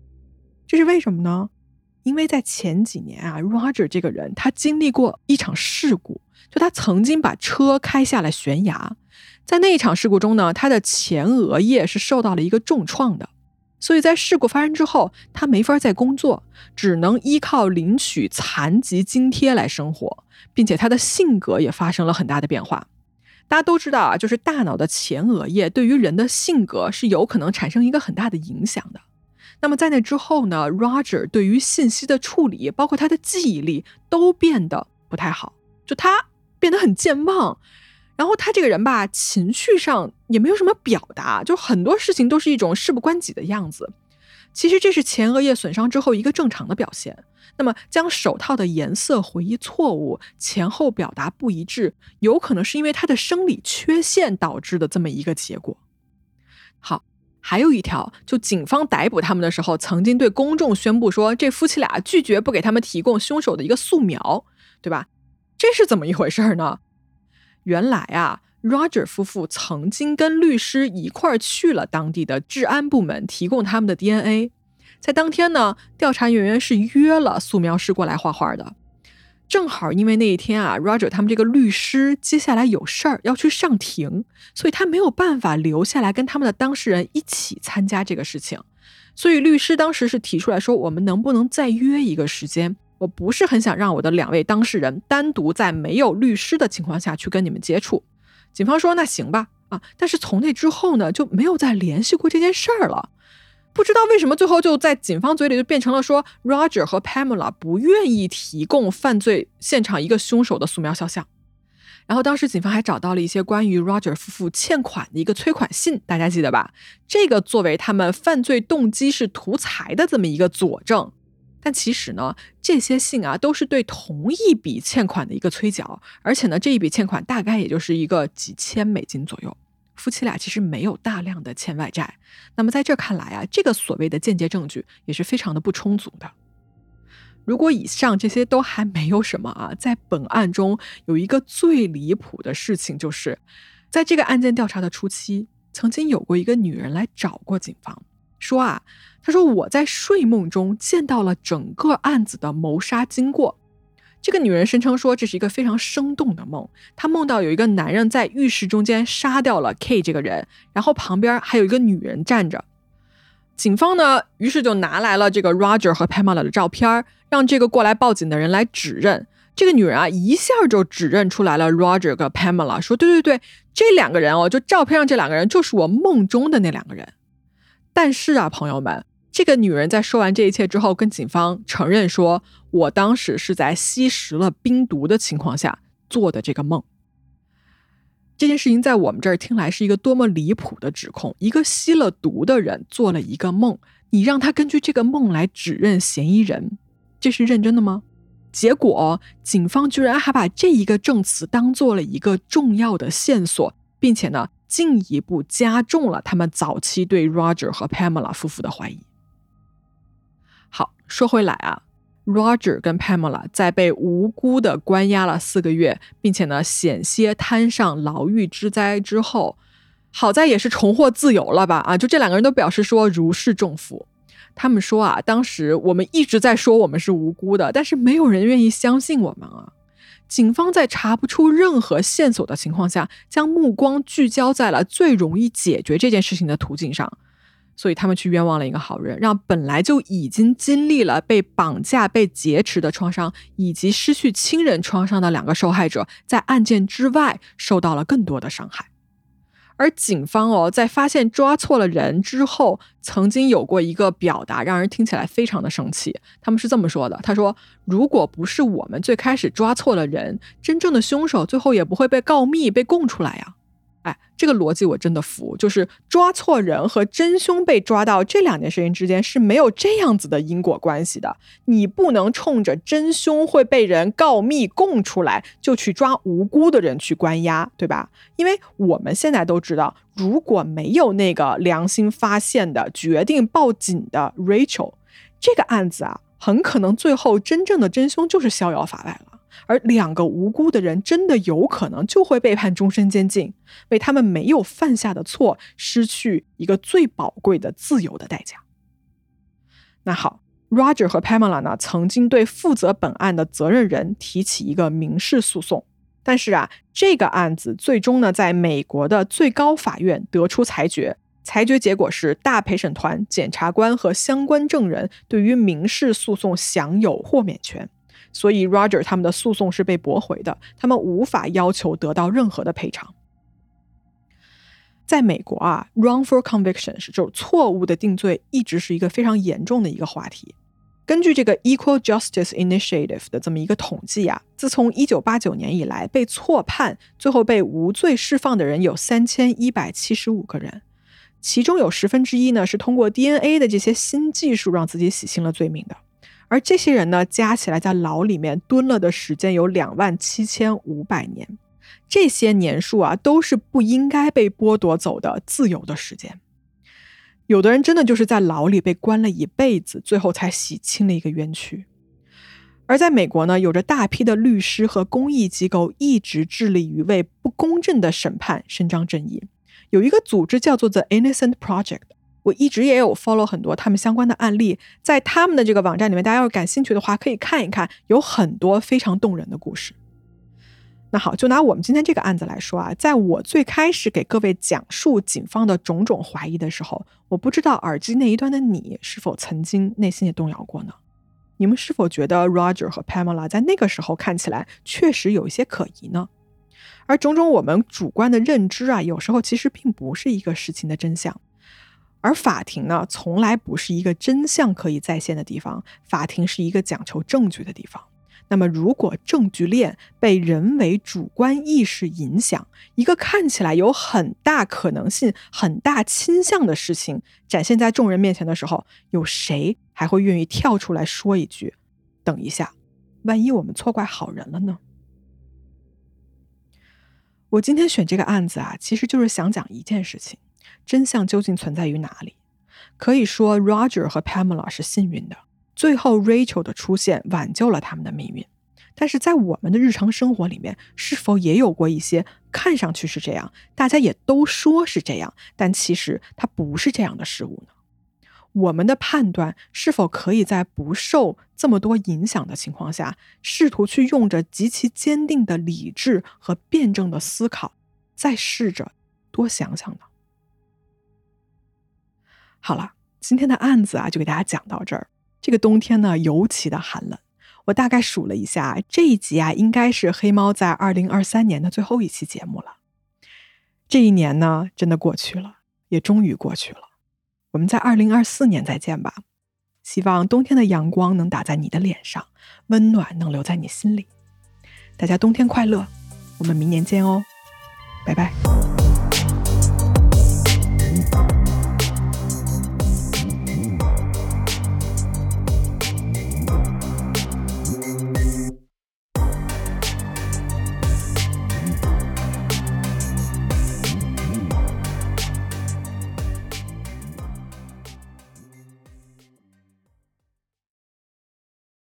这是为什么呢？因为在前几年啊，Roger 这个人他经历过一场事故，就他曾经把车开下了悬崖。在那一场事故中呢，他的前额叶是受到了一个重创的，所以在事故发生之后，他没法再工作，只能依靠领取残疾津贴来生活，并且他的性格也发生了很大的变化。大家都知道啊，就是大脑的前额叶对于人的性格是有可能产生一个很大的影响的。那么在那之后呢？Roger 对于信息的处理，包括他的记忆力，都变得不太好。就他变得很健忘，然后他这个人吧，情绪上也没有什么表达，就很多事情都是一种事不关己的样子。其实这是前额叶损伤之后一个正常的表现。那么将手套的颜色回忆错误，前后表达不一致，有可能是因为他的生理缺陷导致的这么一个结果。好。还有一条，就警方逮捕他们的时候，曾经对公众宣布说，这夫妻俩拒绝不给他们提供凶手的一个素描，对吧？这是怎么一回事呢？原来啊，Roger 夫妇曾经跟律师一块儿去了当地的治安部门，提供他们的 DNA。在当天呢，调查人员是约了素描师过来画画的。正好因为那一天啊，Roger 他们这个律师接下来有事儿要去上庭，所以他没有办法留下来跟他们的当事人一起参加这个事情。所以律师当时是提出来说，我们能不能再约一个时间？我不是很想让我的两位当事人单独在没有律师的情况下去跟你们接触。警方说那行吧，啊，但是从那之后呢，就没有再联系过这件事儿了。不知道为什么，最后就在警方嘴里就变成了说，Roger 和 Pamela 不愿意提供犯罪现场一个凶手的素描肖像。然后当时警方还找到了一些关于 Roger 夫妇欠款的一个催款信，大家记得吧？这个作为他们犯罪动机是图财的这么一个佐证。但其实呢，这些信啊都是对同一笔欠款的一个催缴，而且呢，这一笔欠款大概也就是一个几千美金左右。夫妻俩其实没有大量的欠外债，那么在这看来啊，这个所谓的间接证据也是非常的不充足的。如果以上这些都还没有什么啊，在本案中有一个最离谱的事情，就是在这个案件调查的初期，曾经有过一个女人来找过警方，说啊，她说我在睡梦中见到了整个案子的谋杀经过。这个女人声称说，这是一个非常生动的梦。她梦到有一个男人在浴室中间杀掉了 K 这个人，然后旁边还有一个女人站着。警方呢，于是就拿来了这个 Roger 和 Pamela 的照片，让这个过来报警的人来指认。这个女人啊，一下就指认出来了 Roger 和 Pamela，说：“对对对，这两个人哦，就照片上这两个人就是我梦中的那两个人。”但是啊，朋友们。这个女人在说完这一切之后，跟警方承认说：“我当时是在吸食了冰毒的情况下做的这个梦。”这件事情在我们这儿听来是一个多么离谱的指控！一个吸了毒的人做了一个梦，你让他根据这个梦来指认嫌疑人，这是认真的吗？结果警方居然还把这一个证词当做了一个重要的线索，并且呢，进一步加重了他们早期对 Roger 和 Pamela 夫妇的怀疑。好，说回来啊，Roger 跟 Pamela 在被无辜的关押了四个月，并且呢险些摊上牢狱之灾之后，好在也是重获自由了吧？啊，就这两个人都表示说如释重负。他们说啊，当时我们一直在说我们是无辜的，但是没有人愿意相信我们啊。警方在查不出任何线索的情况下，将目光聚焦在了最容易解决这件事情的途径上。所以他们去冤枉了一个好人，让本来就已经经历了被绑架、被劫持的创伤，以及失去亲人创伤的两个受害者，在案件之外受到了更多的伤害。而警方哦，在发现抓错了人之后，曾经有过一个表达，让人听起来非常的生气。他们是这么说的：“他说，如果不是我们最开始抓错了人，真正的凶手最后也不会被告密、被供出来呀。”哎，这个逻辑我真的服，就是抓错人和真凶被抓到这两件事情之间是没有这样子的因果关系的。你不能冲着真凶会被人告密供出来，就去抓无辜的人去关押，对吧？因为我们现在都知道，如果没有那个良心发现的决定报警的 Rachel，这个案子啊，很可能最后真正的真凶就是逍遥法外了。而两个无辜的人真的有可能就会被判终身监禁，为他们没有犯下的错失去一个最宝贵的自由的代价。那好，Roger 和 Pamela 呢，曾经对负责本案的责任人提起一个民事诉讼，但是啊，这个案子最终呢，在美国的最高法院得出裁决，裁决结果是大陪审团、检察官和相关证人对于民事诉讼享有豁免权。所以，Roger 他们的诉讼是被驳回的，他们无法要求得到任何的赔偿。在美国啊，wrongful conviction 是就是错误的定罪，一直是一个非常严重的一个话题。根据这个 Equal Justice Initiative 的这么一个统计啊，自从1989年以来，被错判最后被无罪释放的人有3175个人，其中有十分之一呢是通过 DNA 的这些新技术让自己洗清了罪名的。而这些人呢，加起来在牢里面蹲了的时间有两万七千五百年，这些年数啊，都是不应该被剥夺走的自由的时间。有的人真的就是在牢里被关了一辈子，最后才洗清了一个冤屈。而在美国呢，有着大批的律师和公益机构一直致力于为不公正的审判伸张正义。有一个组织叫做 The Innocent Project。我一直也有 follow 很多他们相关的案例，在他们的这个网站里面，大家要是感兴趣的话，可以看一看，有很多非常动人的故事。那好，就拿我们今天这个案子来说啊，在我最开始给各位讲述警方的种种怀疑的时候，我不知道耳机那一端的你是否曾经内心也动摇过呢？你们是否觉得 Roger 和 Pamela 在那个时候看起来确实有一些可疑呢？而种种我们主观的认知啊，有时候其实并不是一个事情的真相。而法庭呢，从来不是一个真相可以再现的地方，法庭是一个讲求证据的地方。那么，如果证据链被人为主观意识影响，一个看起来有很大可能性、很大倾向的事情展现在众人面前的时候，有谁还会愿意跳出来说一句：“等一下，万一我们错怪好人了呢？”我今天选这个案子啊，其实就是想讲一件事情。真相究竟存在于哪里？可以说，Roger 和 Pamela 是幸运的，最后 Rachel 的出现挽救了他们的命运。但是在我们的日常生活里面，是否也有过一些看上去是这样，大家也都说是这样，但其实它不是这样的事物呢？我们的判断是否可以在不受这么多影响的情况下，试图去用着极其坚定的理智和辩证的思考，再试着多想想呢？好了，今天的案子啊，就给大家讲到这儿。这个冬天呢，尤其的寒冷。我大概数了一下，这一集啊，应该是黑猫在二零二三年的最后一期节目了。这一年呢，真的过去了，也终于过去了。我们在二零二四年再见吧。希望冬天的阳光能打在你的脸上，温暖能留在你心里。大家冬天快乐，我们明年见哦，拜拜。